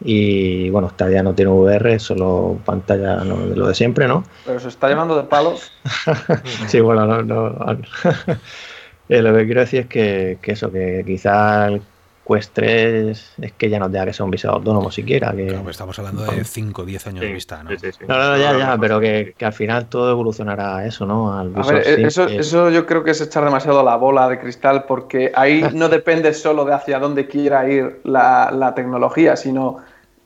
y bueno, Stadia no tiene VR, solo pantalla de lo de siempre, ¿no? Pero se está llamando de palos. sí, bueno, no, no. Eh, lo que quiero decir es que, que eso, que quizá el Quest 3 es que ya no tenga que ser un visor autónomo siquiera. Que... Claro, pues estamos hablando de 5 o 10 años de vista, ¿no? no, no, ya, ya, pero que, al final todo evolucionará a eso, ¿no? a ver, eso, eso yo creo que es echar demasiado la bola de cristal porque ahí no depende solo de hacia dónde quiera ir la, la tecnología, sino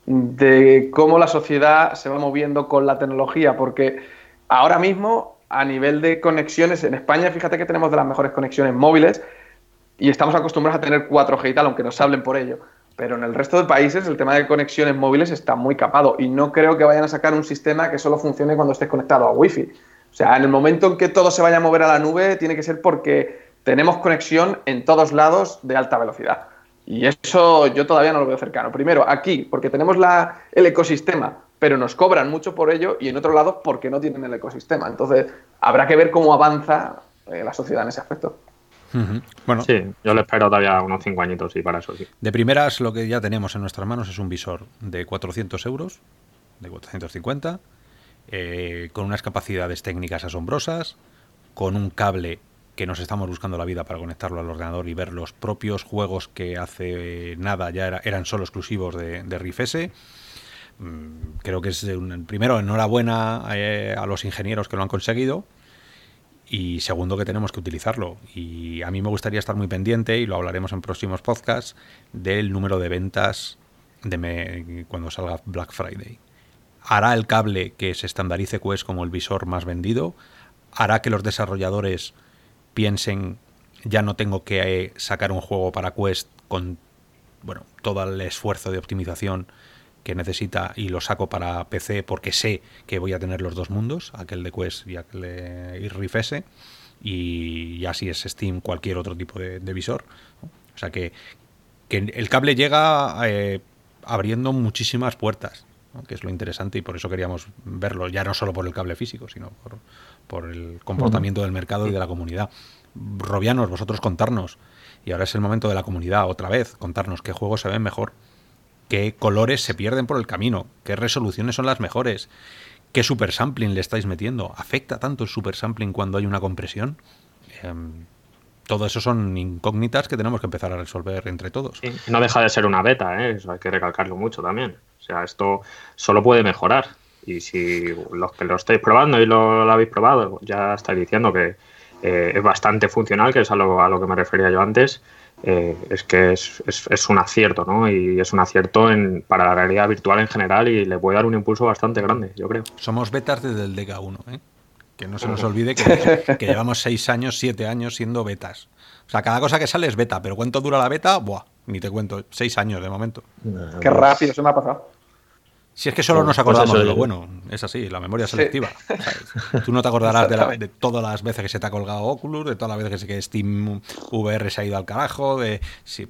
de cómo la sociedad se va moviendo con la tecnología, porque ahora mismo a nivel de conexiones en España, fíjate que tenemos de las mejores conexiones móviles, y estamos acostumbrados a tener 4G y tal, aunque nos hablen por ello. Pero en el resto de países el tema de conexiones móviles está muy capado y no creo que vayan a sacar un sistema que solo funcione cuando estés conectado a Wi-Fi. O sea, en el momento en que todo se vaya a mover a la nube, tiene que ser porque tenemos conexión en todos lados de alta velocidad. Y eso yo todavía no lo veo cercano. Primero, aquí, porque tenemos la, el ecosistema, pero nos cobran mucho por ello, y en otro lado, porque no tienen el ecosistema. Entonces, habrá que ver cómo avanza eh, la sociedad en ese aspecto. Bueno, sí, yo le espero todavía unos 5 añitos y para eso sí. De primeras, lo que ya tenemos en nuestras manos es un visor de 400 euros, de 450, eh, con unas capacidades técnicas asombrosas, con un cable que nos estamos buscando la vida para conectarlo al ordenador y ver los propios juegos que hace nada ya eran solo exclusivos de, de RIFS. Mm, creo que es un, primero enhorabuena eh, a los ingenieros que lo han conseguido y segundo que tenemos que utilizarlo. Y a mí me gustaría estar muy pendiente, y lo hablaremos en próximos podcasts, del número de ventas de cuando salga Black Friday. Hará el cable que se estandarice Quest como el visor más vendido, hará que los desarrolladores piensen ya no tengo que eh, sacar un juego para Quest con bueno, todo el esfuerzo de optimización que necesita y lo saco para PC porque sé que voy a tener los dos mundos, aquel de Quest y aquel de Riff y ya si es Steam cualquier otro tipo de, visor. O sea que, que, el cable llega eh, abriendo muchísimas puertas, que es lo interesante y por eso queríamos verlo, ya no solo por el cable físico, sino por, por el comportamiento del mercado y de la comunidad. Robianos, vosotros contarnos, y ahora es el momento de la comunidad otra vez, contarnos qué juegos se ven mejor qué colores se pierden por el camino, qué resoluciones son las mejores, qué super sampling le estáis metiendo. ¿Afecta tanto el super sampling cuando hay una compresión? Em, todo eso son incógnitas que tenemos que empezar a resolver entre todos. no deja de ser una beta, ¿eh? eso hay que recalcarlo mucho también. O sea, esto solo puede mejorar. Y si los que lo estáis probando y lo, habéis probado, ya estáis diciendo que eh, es bastante funcional, que es a lo, a lo que me refería yo antes, eh, es que es, es, un acierto, ¿no? Y es un acierto en, para la realidad virtual en general y le puede dar un impulso bastante grande, yo creo. Somos betas desde el DK1, ¿eh? Que no se nos olvide que, llevamos seis años, siete años siendo betas. O sea, cada cosa que sale es beta, pero ¿cuánto dura la beta? Buah, ni te cuento, seis años de momento. Qué rápido se me ha pasado. Si es que solo nos acordamos de lo bueno, es así, la memoria selectiva. Tú no te acordarás de, todas las veces que se te ha colgado Oculus, de todas las veces que Steam VR se ha ido al carajo, de sí,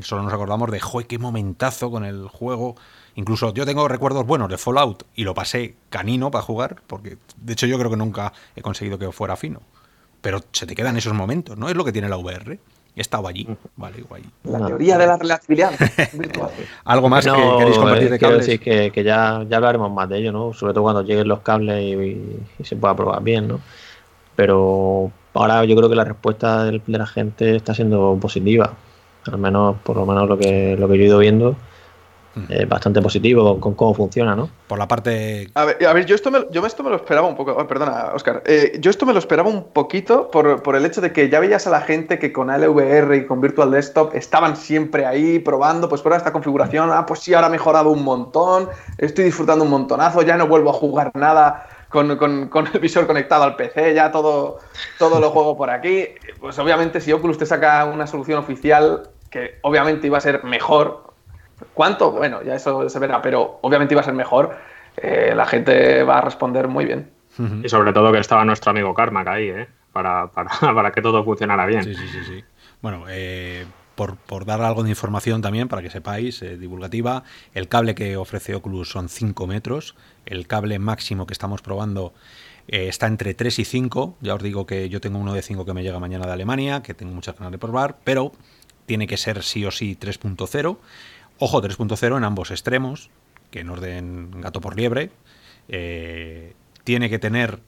solo nos acordamos de, joder, qué momentazo con el juego. Incluso yo tengo recuerdos buenos de Fallout y lo pasé canino para jugar, porque de hecho yo creo que nunca he conseguido que fuera fino. pero se te quedan esos momentos, ¿no? Es lo que tiene la VR. He estado allí, vale, guay. La teoría de la relatividad virtual. ¿Algo más No, que queréis compartir eh, de quiero cables? decir que, que ya, ya hablaremos más de ello, ¿no? Sobre todo cuando lleguen los cables y, y se pueda probar bien, ¿no? Pero ahora yo creo que la respuesta de la gente está siendo positiva. Al menos, por lo menos lo que, lo que yo he ido viendo, Es bastante positivo con cómo funciona, ¿no? Por la parte A ver, a ver, yo esto me, yo esto me lo esperaba un poco. oh, perdona, Oscar. Eh, yo esto me lo esperaba un poquito por, por el hecho de que ya veías a la gente que con LVR y con Virtual Desktop estaban siempre ahí probando, pues prueba esta configuración. Ah, pues sí, ahora ha mejorado un montón. Estoy disfrutando un montonazo. Ya no vuelvo a jugar nada con, con- con el visor conectado al PC. Ya todo, todo lo juego por aquí. Pues obviamente, si Oculus te saca una solución oficial que obviamente iba a ser mejor, ¿Cuánto? Bueno, ya eso se verá, pero obviamente iba a ser mejor. Eh, la gente va a responder muy bien. Y sobre todo que estaba nuestro amigo Carmack ahí, ¿eh? Para, para, para que todo funcionara bien. Sí, sí, sí, sí. Bueno, eh, por, por dar algo de información también, para que sepáis, eh, divulgativa, el cable que ofrece Oculus son 5 metros, el cable máximo que estamos probando eh, está entre 3 y 5, ya os digo que yo tengo uno de 5 que me llega mañana de Alemania, que tengo muchas ganas de probar, pero tiene que ser sí o sí 3.0. Ojo, 3.0 en ambos extremos, que no den gato por liebre. Eh, tiene que tener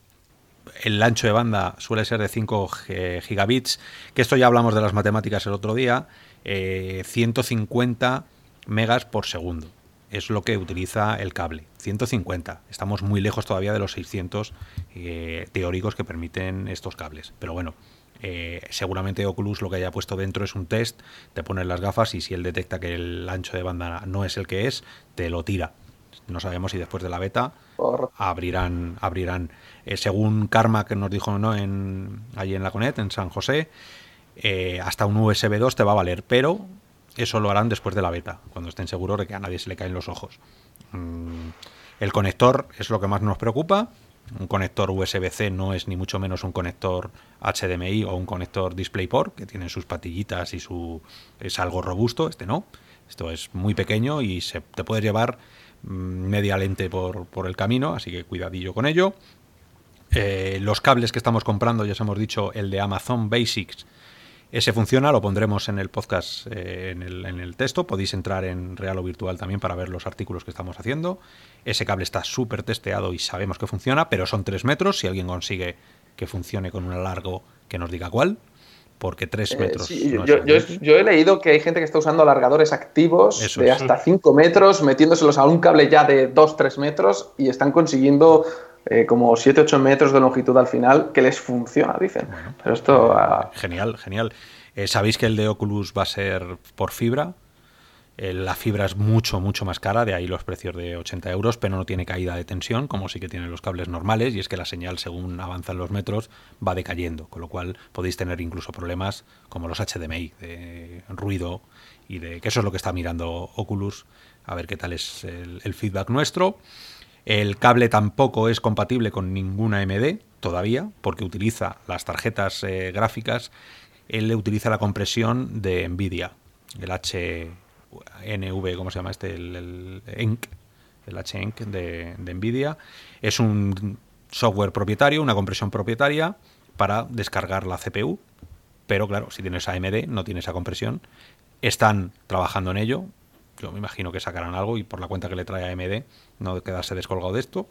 el ancho de banda suele ser de 5 gi- gigabits, que esto ya hablamos de las matemáticas el otro día, eh, 150 megas por segundo. Es lo que utiliza el cable, 150. Estamos muy lejos todavía de los 600 eh, teóricos que permiten estos cables. Pero bueno, eh, seguramente Oculus lo que haya puesto dentro es un test, te pones las gafas y si él detecta que el ancho de banda no es el que es, te lo tira. No sabemos si después de la beta abrirán, abrirán. Eh, según Karma que nos dijo ¿no? en, allí en la Conet, en San José, eh, hasta un USB 2 te va a valer, pero eso lo harán después de la beta, cuando estén seguros de que a nadie se le caen los ojos. Mm, el conector es lo que más nos preocupa. Un conector USB-C no es ni mucho menos un conector HDMI o un conector DisplayPort, que tiene sus patillitas y su es algo robusto. Este no. Esto es muy pequeño y se te puede llevar mm, media lente por, por el camino, así que cuidadillo con ello. Eh, los cables que estamos comprando, ya os hemos dicho, el de Amazon Basics, ese funciona, lo pondremos en el podcast, eh, en, el, en el texto. Podéis entrar en real o virtual también para ver los artículos que estamos haciendo. Ese cable está súper testeado y sabemos que funciona, pero son 3 metros. Si alguien consigue que funcione con un largo, que nos diga cuál, porque 3 Eh, metros. sí, no yo, yo- he leído que hay gente que está usando alargadores activos Eso de es. hasta 5 metros, metiéndoselos a un cable ya de 2-3 metros y están consiguiendo eh, como 7-8 metros de longitud al final, que les funciona, dicen. Pero esto... ah, Genial, genial. Eh, Sabéis que el de Oculus va a ser por fibra. Eh, la fibra es mucho, mucho más cara, de ahí los precios de 80 euros, pero no tiene caída de tensión, como sí que tienen los cables normales, y es que la señal, según avanzan los metros, va decayendo, con lo cual podéis tener incluso problemas como los HDMI, de ruido, y de que eso es lo que está mirando Oculus, a ver qué tal es el, el feedback nuestro. El cable tampoco es compatible con ninguna AMD todavía, porque utiliza las tarjetas eh, gráficas, él le utiliza la compresión de Nvidia, el HNV, ¿cómo se llama este? El, el ENC, el HENC de, de Nvidia. Es un software propietario, una compresión propietaria para descargar la CPU, pero claro, si tienes AMD no tiene esa compresión. Están trabajando en ello. Yo me imagino que sacarán algo y por la cuenta que le trae AMD no quedarse descolgado de esto.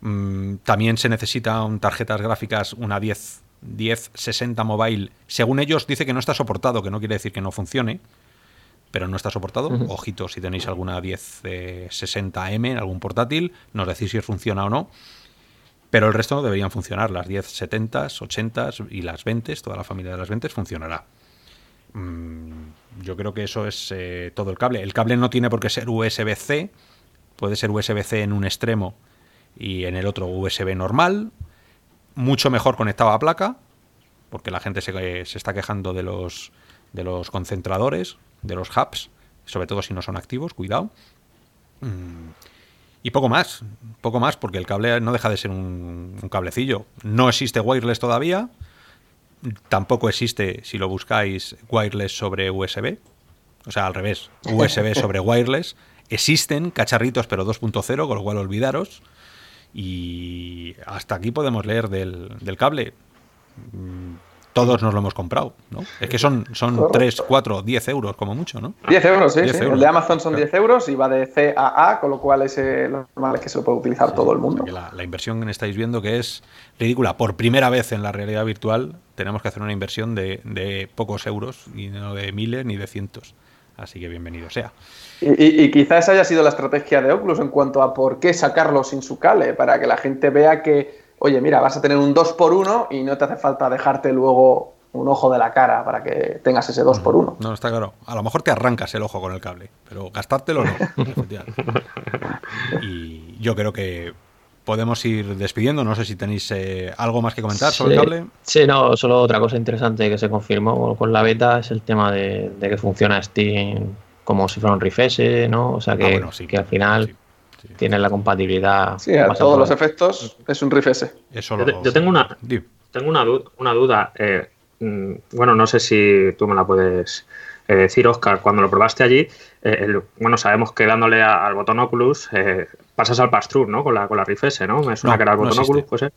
Mm, también se necesitan tarjetas gráficas, una 10, 1060 mobile. Según ellos dice que no está soportado, que no quiere decir que no funcione, pero no está soportado. Ojito si tenéis alguna 1060M en algún portátil, nos decís si os funciona o no. Pero el resto no deberían funcionar. Las 1070s, 80s y las 20s, toda la familia de las 20s funcionará. Mm, yo creo que eso es eh, todo el cable. El cable no tiene por qué ser USB-C. Puede ser USB-C en un extremo y en el otro USB normal. Mucho mejor conectado a placa, porque la gente se, se está quejando de los, de los concentradores, de los hubs, sobre todo si no son activos, cuidado. Mm, Y poco más, poco más, porque el cable no deja de ser un cablecillo. No existe wireless todavía, tampoco existe, si lo buscáis, wireless sobre USB. O sea, al revés, USB sobre wireless. Existen cacharritos, pero 2.0, con lo cual olvidaros. Y hasta aquí podemos leer del, del cable. Todos nos lo hemos comprado, ¿no? Es que son, son 3, 4, 10 euros como mucho, ¿no? 10 euros, sí, 10 sí. euros. El de Amazon son 10 euros y va de C a A, con lo cual es eh, lo normal es que se lo puede utilizar todo el mundo. La, la inversión que estáis viendo que es ridícula. Por primera vez en la realidad virtual tenemos que hacer una inversión de, de pocos euros y no de miles ni de cientos. Así que bienvenido sea. Y, y- y quizás haya sido la estrategia de Oculus en cuanto a por qué sacarlo sin su cable, para que la gente vea que, oye, mira, vas a tener un 2x1 y no te hace falta dejarte luego un ojo de la cara para que tengas ese 2x1. No, está claro. A lo mejor te arrancas el ojo con el cable, pero gastártelo no. efectivamente. y yo creo que podemos ir despidiendo. No sé si tenéis eh, algo más que comentar sobre el cable. Sí, no, solo otra cosa interesante que se confirmó con la beta es el tema de, de que funciona Steam como si fuera un RIFS, ¿no? O sea que, Ah, bueno, sí. que al final Sí, sí. tiene la compatibilidad. Sí, a todos los efectos es un riff ese. Eso Yo, lo- te- yo tengo una, tengo una, du- una duda. eh, mm, bueno, no sé si tú me la puedes eh, decir, Oscar. Cuando lo probaste allí, eh, el- bueno, sabemos que dándole a- al botón Oculus eh, pasas al pass-through, ¿no? Con la, con la Rift S, ¿no? Me suena No, que era el botón existe. Oculus, pues, ¿eh?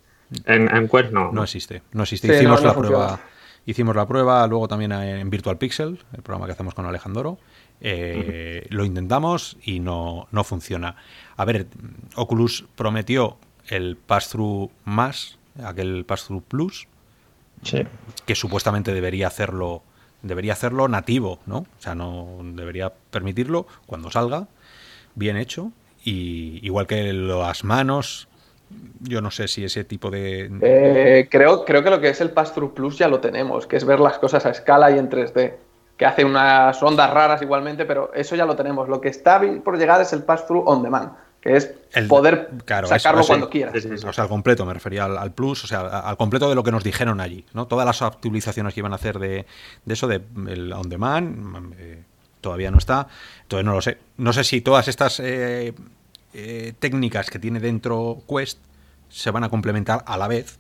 En, en Quest no. No existe, no existe. Sí, hicimos no, no la prueba, hicimos la prueba, luego también en Virtual Pixel, el programa que hacemos con Alejandro. Eh, Lo intentamos y no, no funciona. A ver, Oculus prometió el pass-through más, aquel pass-through plus, Sí. que supuestamente debería hacerlo debería hacerlo nativo, ¿no? O sea, no debería permitirlo cuando salga, bien hecho, y igual que las manos, yo no sé si ese tipo de Eh, creo, creo que lo que es el Pass-Through Plus ya lo tenemos, que es ver las cosas a escala y en 3D, que hace unas ondas raras igualmente, pero eso ya lo tenemos. Lo que está por llegar es el Pass-Through On Demand, que es El- poder claro, sacarlo eso, cuando quieras. Sí, sí, sí. O sea, al completo, me refería al, al plus, o sea, al completo de lo que nos dijeron allí, ¿no? Todas las actualizaciones que iban a hacer de, de eso, de el on demand, eh, todavía no está. Entonces no lo sé. No sé si todas estas eh, eh, técnicas que tiene dentro Quest se van a complementar a la vez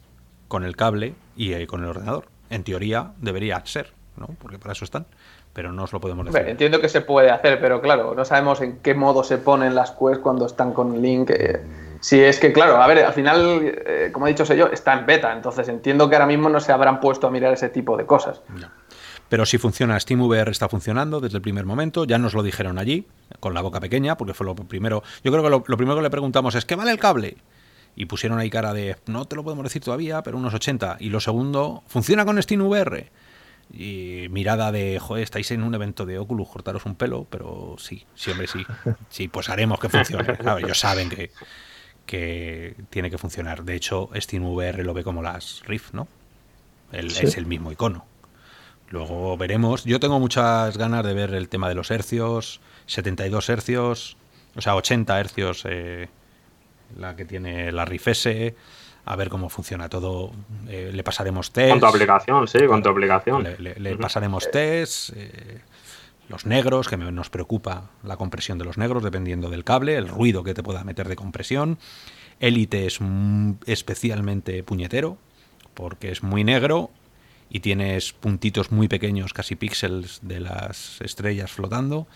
con el cable y con el ordenador. En teoría debería ser, ¿no? Porque para eso están, pero no os lo podemos decir. Entiendo que se puede hacer, pero claro, no sabemos en qué modo se ponen las quests cuando están con Link. eh, si es que, claro, a ver, al final, eh, como ha dicho yo, está en beta, entonces entiendo que ahora mismo no se habrán puesto a mirar ese tipo de cosas. Pero si funciona, SteamVR está funcionando desde el primer momento, ya nos lo dijeron allí, con la boca pequeña, porque fue lo primero. Yo creo que lo, lo primero que le preguntamos es: ¿qué vale el cable? Y pusieron ahí cara de: no te lo podemos decir todavía, pero unos 80. Y lo segundo, ¿funciona con SteamVR? Y mirada de, joder, estáis en un evento de Oculus, cortaros un pelo, pero sí, siempre sí. Sí, pues haremos que funcione. Claro, ellos saben que, que tiene que funcionar. De hecho, SteamVR lo ve como las Rift, ¿no? El- Sí. Es el mismo icono. Luego veremos. Yo tengo muchas ganas de ver el tema de los hercios, 72 hercios, o sea, 80 hercios, eh, la que tiene la Rift S, a ver cómo funciona todo. Eh, le pasaremos test. Con tu aplicación, sí, con tu aplicación. Le, le- le pasaremos test. eh, los negros, que me- nos preocupa la compresión de los negros, dependiendo del cable, el ruido que te pueda meter de compresión. Elite es especialmente puñetero, porque es muy negro y tienes puntitos muy pequeños, casi píxeles de las estrellas flotando,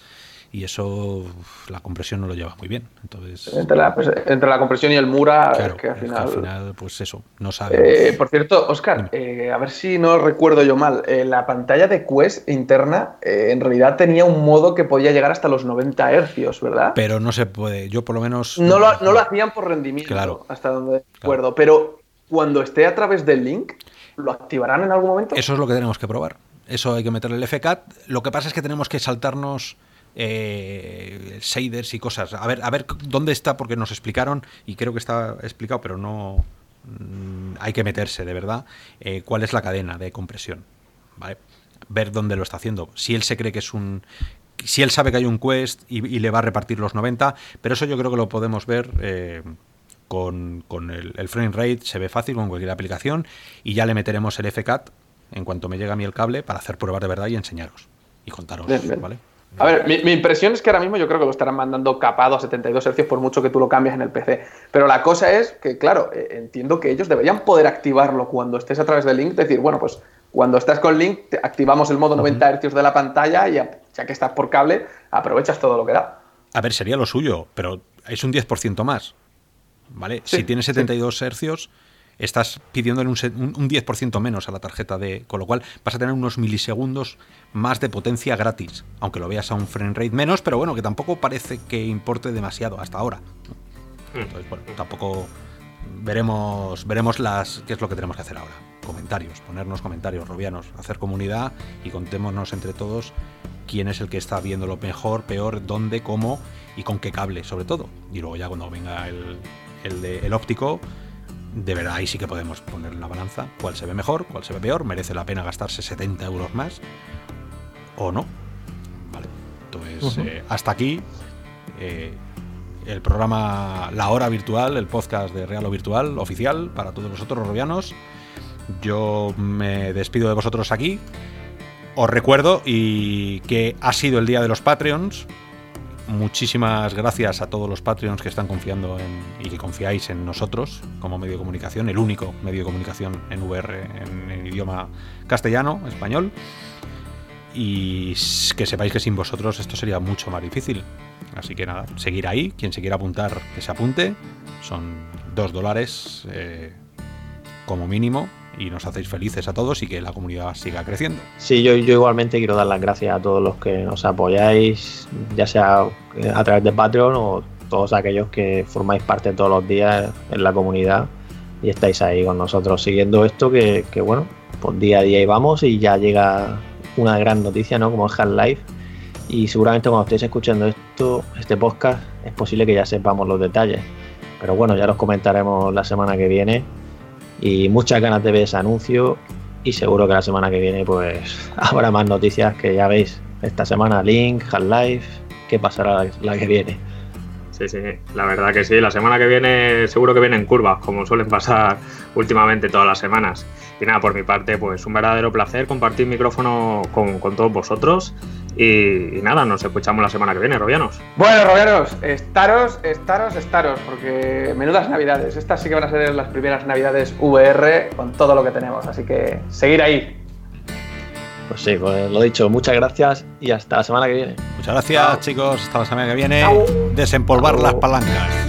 y eso la compresión no lo lleva muy bien. Entonces, Entre la, pues, entre la compresión y el Mura, claro, es que al es que final. pues eso, no sabemos. Eh, por cierto, Oscar, eh, a ver si no recuerdo yo mal. eh, la pantalla de Quest interna eh, en realidad tenía un modo que podía llegar hasta los 90 hercios, ¿verdad? pero no se puede, yo por lo menos... No lo, no lo hacían por rendimiento, Claro. hasta donde recuerdo. Pero cuando esté a través del link, ¿lo activarán en algún momento? Eso es lo que tenemos que probar. Eso hay que meterle el FCAT. Lo que pasa es que tenemos que saltarnos eh, shaders y cosas. A ver, a ver dónde está, porque nos explicaron, y creo que está explicado, pero no mm, hay que meterse de verdad, eh, cuál es la cadena de compresión. ¿vale? Ver dónde lo está haciendo. Si él se cree que es un. Si él sabe que hay un quest y, y le va a repartir los 90, pero eso yo creo que lo podemos ver eh, con, con el, el frame rate, se ve fácil con cualquier aplicación, y ya le meteremos el FCAT en cuanto me llegue a mí el cable para hacer pruebas de verdad y enseñaros y contaros, Bien, bien. ¿vale? A ver, mi, mi impresión es que ahora mismo yo creo que lo estarán mandando capado a 72 Hz por mucho que tú lo cambies en el PC. Pero la cosa es que, claro, eh, entiendo que ellos deberían poder activarlo cuando estés a través del link. Decir, bueno, pues cuando estás con link, te- activamos el modo 90 Hz de la pantalla y ya, ya que estás por cable, aprovechas todo lo que da. A ver, sería lo suyo, pero es un 10% más, ¿vale? Sí, si tiene sí. 72 hercios, estás pidiéndole un, un 10% menos a la tarjeta de. Con lo cual vas a tener unos milisegundos más de potencia gratis. Aunque lo veas a un frame rate menos, pero bueno, que tampoco parece que importe demasiado hasta ahora. Hmm. Entonces, bueno, tampoco veremos, veremos las, qué es lo que tenemos que hacer ahora. Comentarios, ponernos comentarios, robianos, hacer comunidad y contémonos entre todos quién es el que está viendo lo mejor, peor, dónde, cómo y con qué cable, sobre todo. Y luego ya cuando venga el, el, óptico, de verdad ahí sí que podemos poner en la balanza cuál se ve mejor, cuál se ve peor, merece la pena gastarse 70 euros más o no. Vale, entonces eh, hasta aquí. Eh, el programa La Hora Virtual, el podcast de Real o Virtual oficial para todos vosotros, robianos. Yo me despido de vosotros aquí. Os recuerdo y que ha sido el día de los Patreons. Muchísimas gracias a todos los Patreons que están confiando en, y que confiáis en nosotros como medio de comunicación, el único medio de comunicación en VR en, en idioma castellano, español. Y que sepáis que sin vosotros esto sería mucho más difícil. Así que nada, seguir ahí. Quien se quiera apuntar, que se apunte. Son dos dólares eh, como mínimo y nos hacéis felices a todos y que la comunidad siga creciendo. Sí, yo, yo igualmente quiero dar las gracias a todos los que nos apoyáis, ya sea a través de Patreon o todos aquellos que formáis parte todos los días en la comunidad y estáis ahí con nosotros siguiendo esto que, que bueno, pues día a día íbamos y ya llega una gran noticia, ¿no? Como es Half-Life y seguramente cuando estéis escuchando esto, este podcast, es posible que ya sepamos los detalles. Pero bueno, ya los comentaremos la semana que viene. Y muchas ganas de ver ese anuncio. Y seguro que la semana que viene, pues habrá más noticias que ya veis. Esta semana Link, Half-Life, ¿qué pasará la que viene? Sí, sí, la verdad que sí. La semana que viene seguro que vienen curvas, como suelen pasar últimamente todas las semanas. Y nada, por mi parte, pues un verdadero placer compartir micrófono con, todos vosotros. Y, nada, nos escuchamos la semana que viene, Robianos. Bueno, Robianos, estaros, estaros, estaros, porque menudas navidades. Estas sí que van a ser las primeras navidades VR con todo lo que tenemos. Así que seguir ahí. Pues sí, pues lo dicho, muchas gracias y hasta la semana que viene. Muchas gracias, chicos. Hasta la semana que viene. Desempolvar las palancas.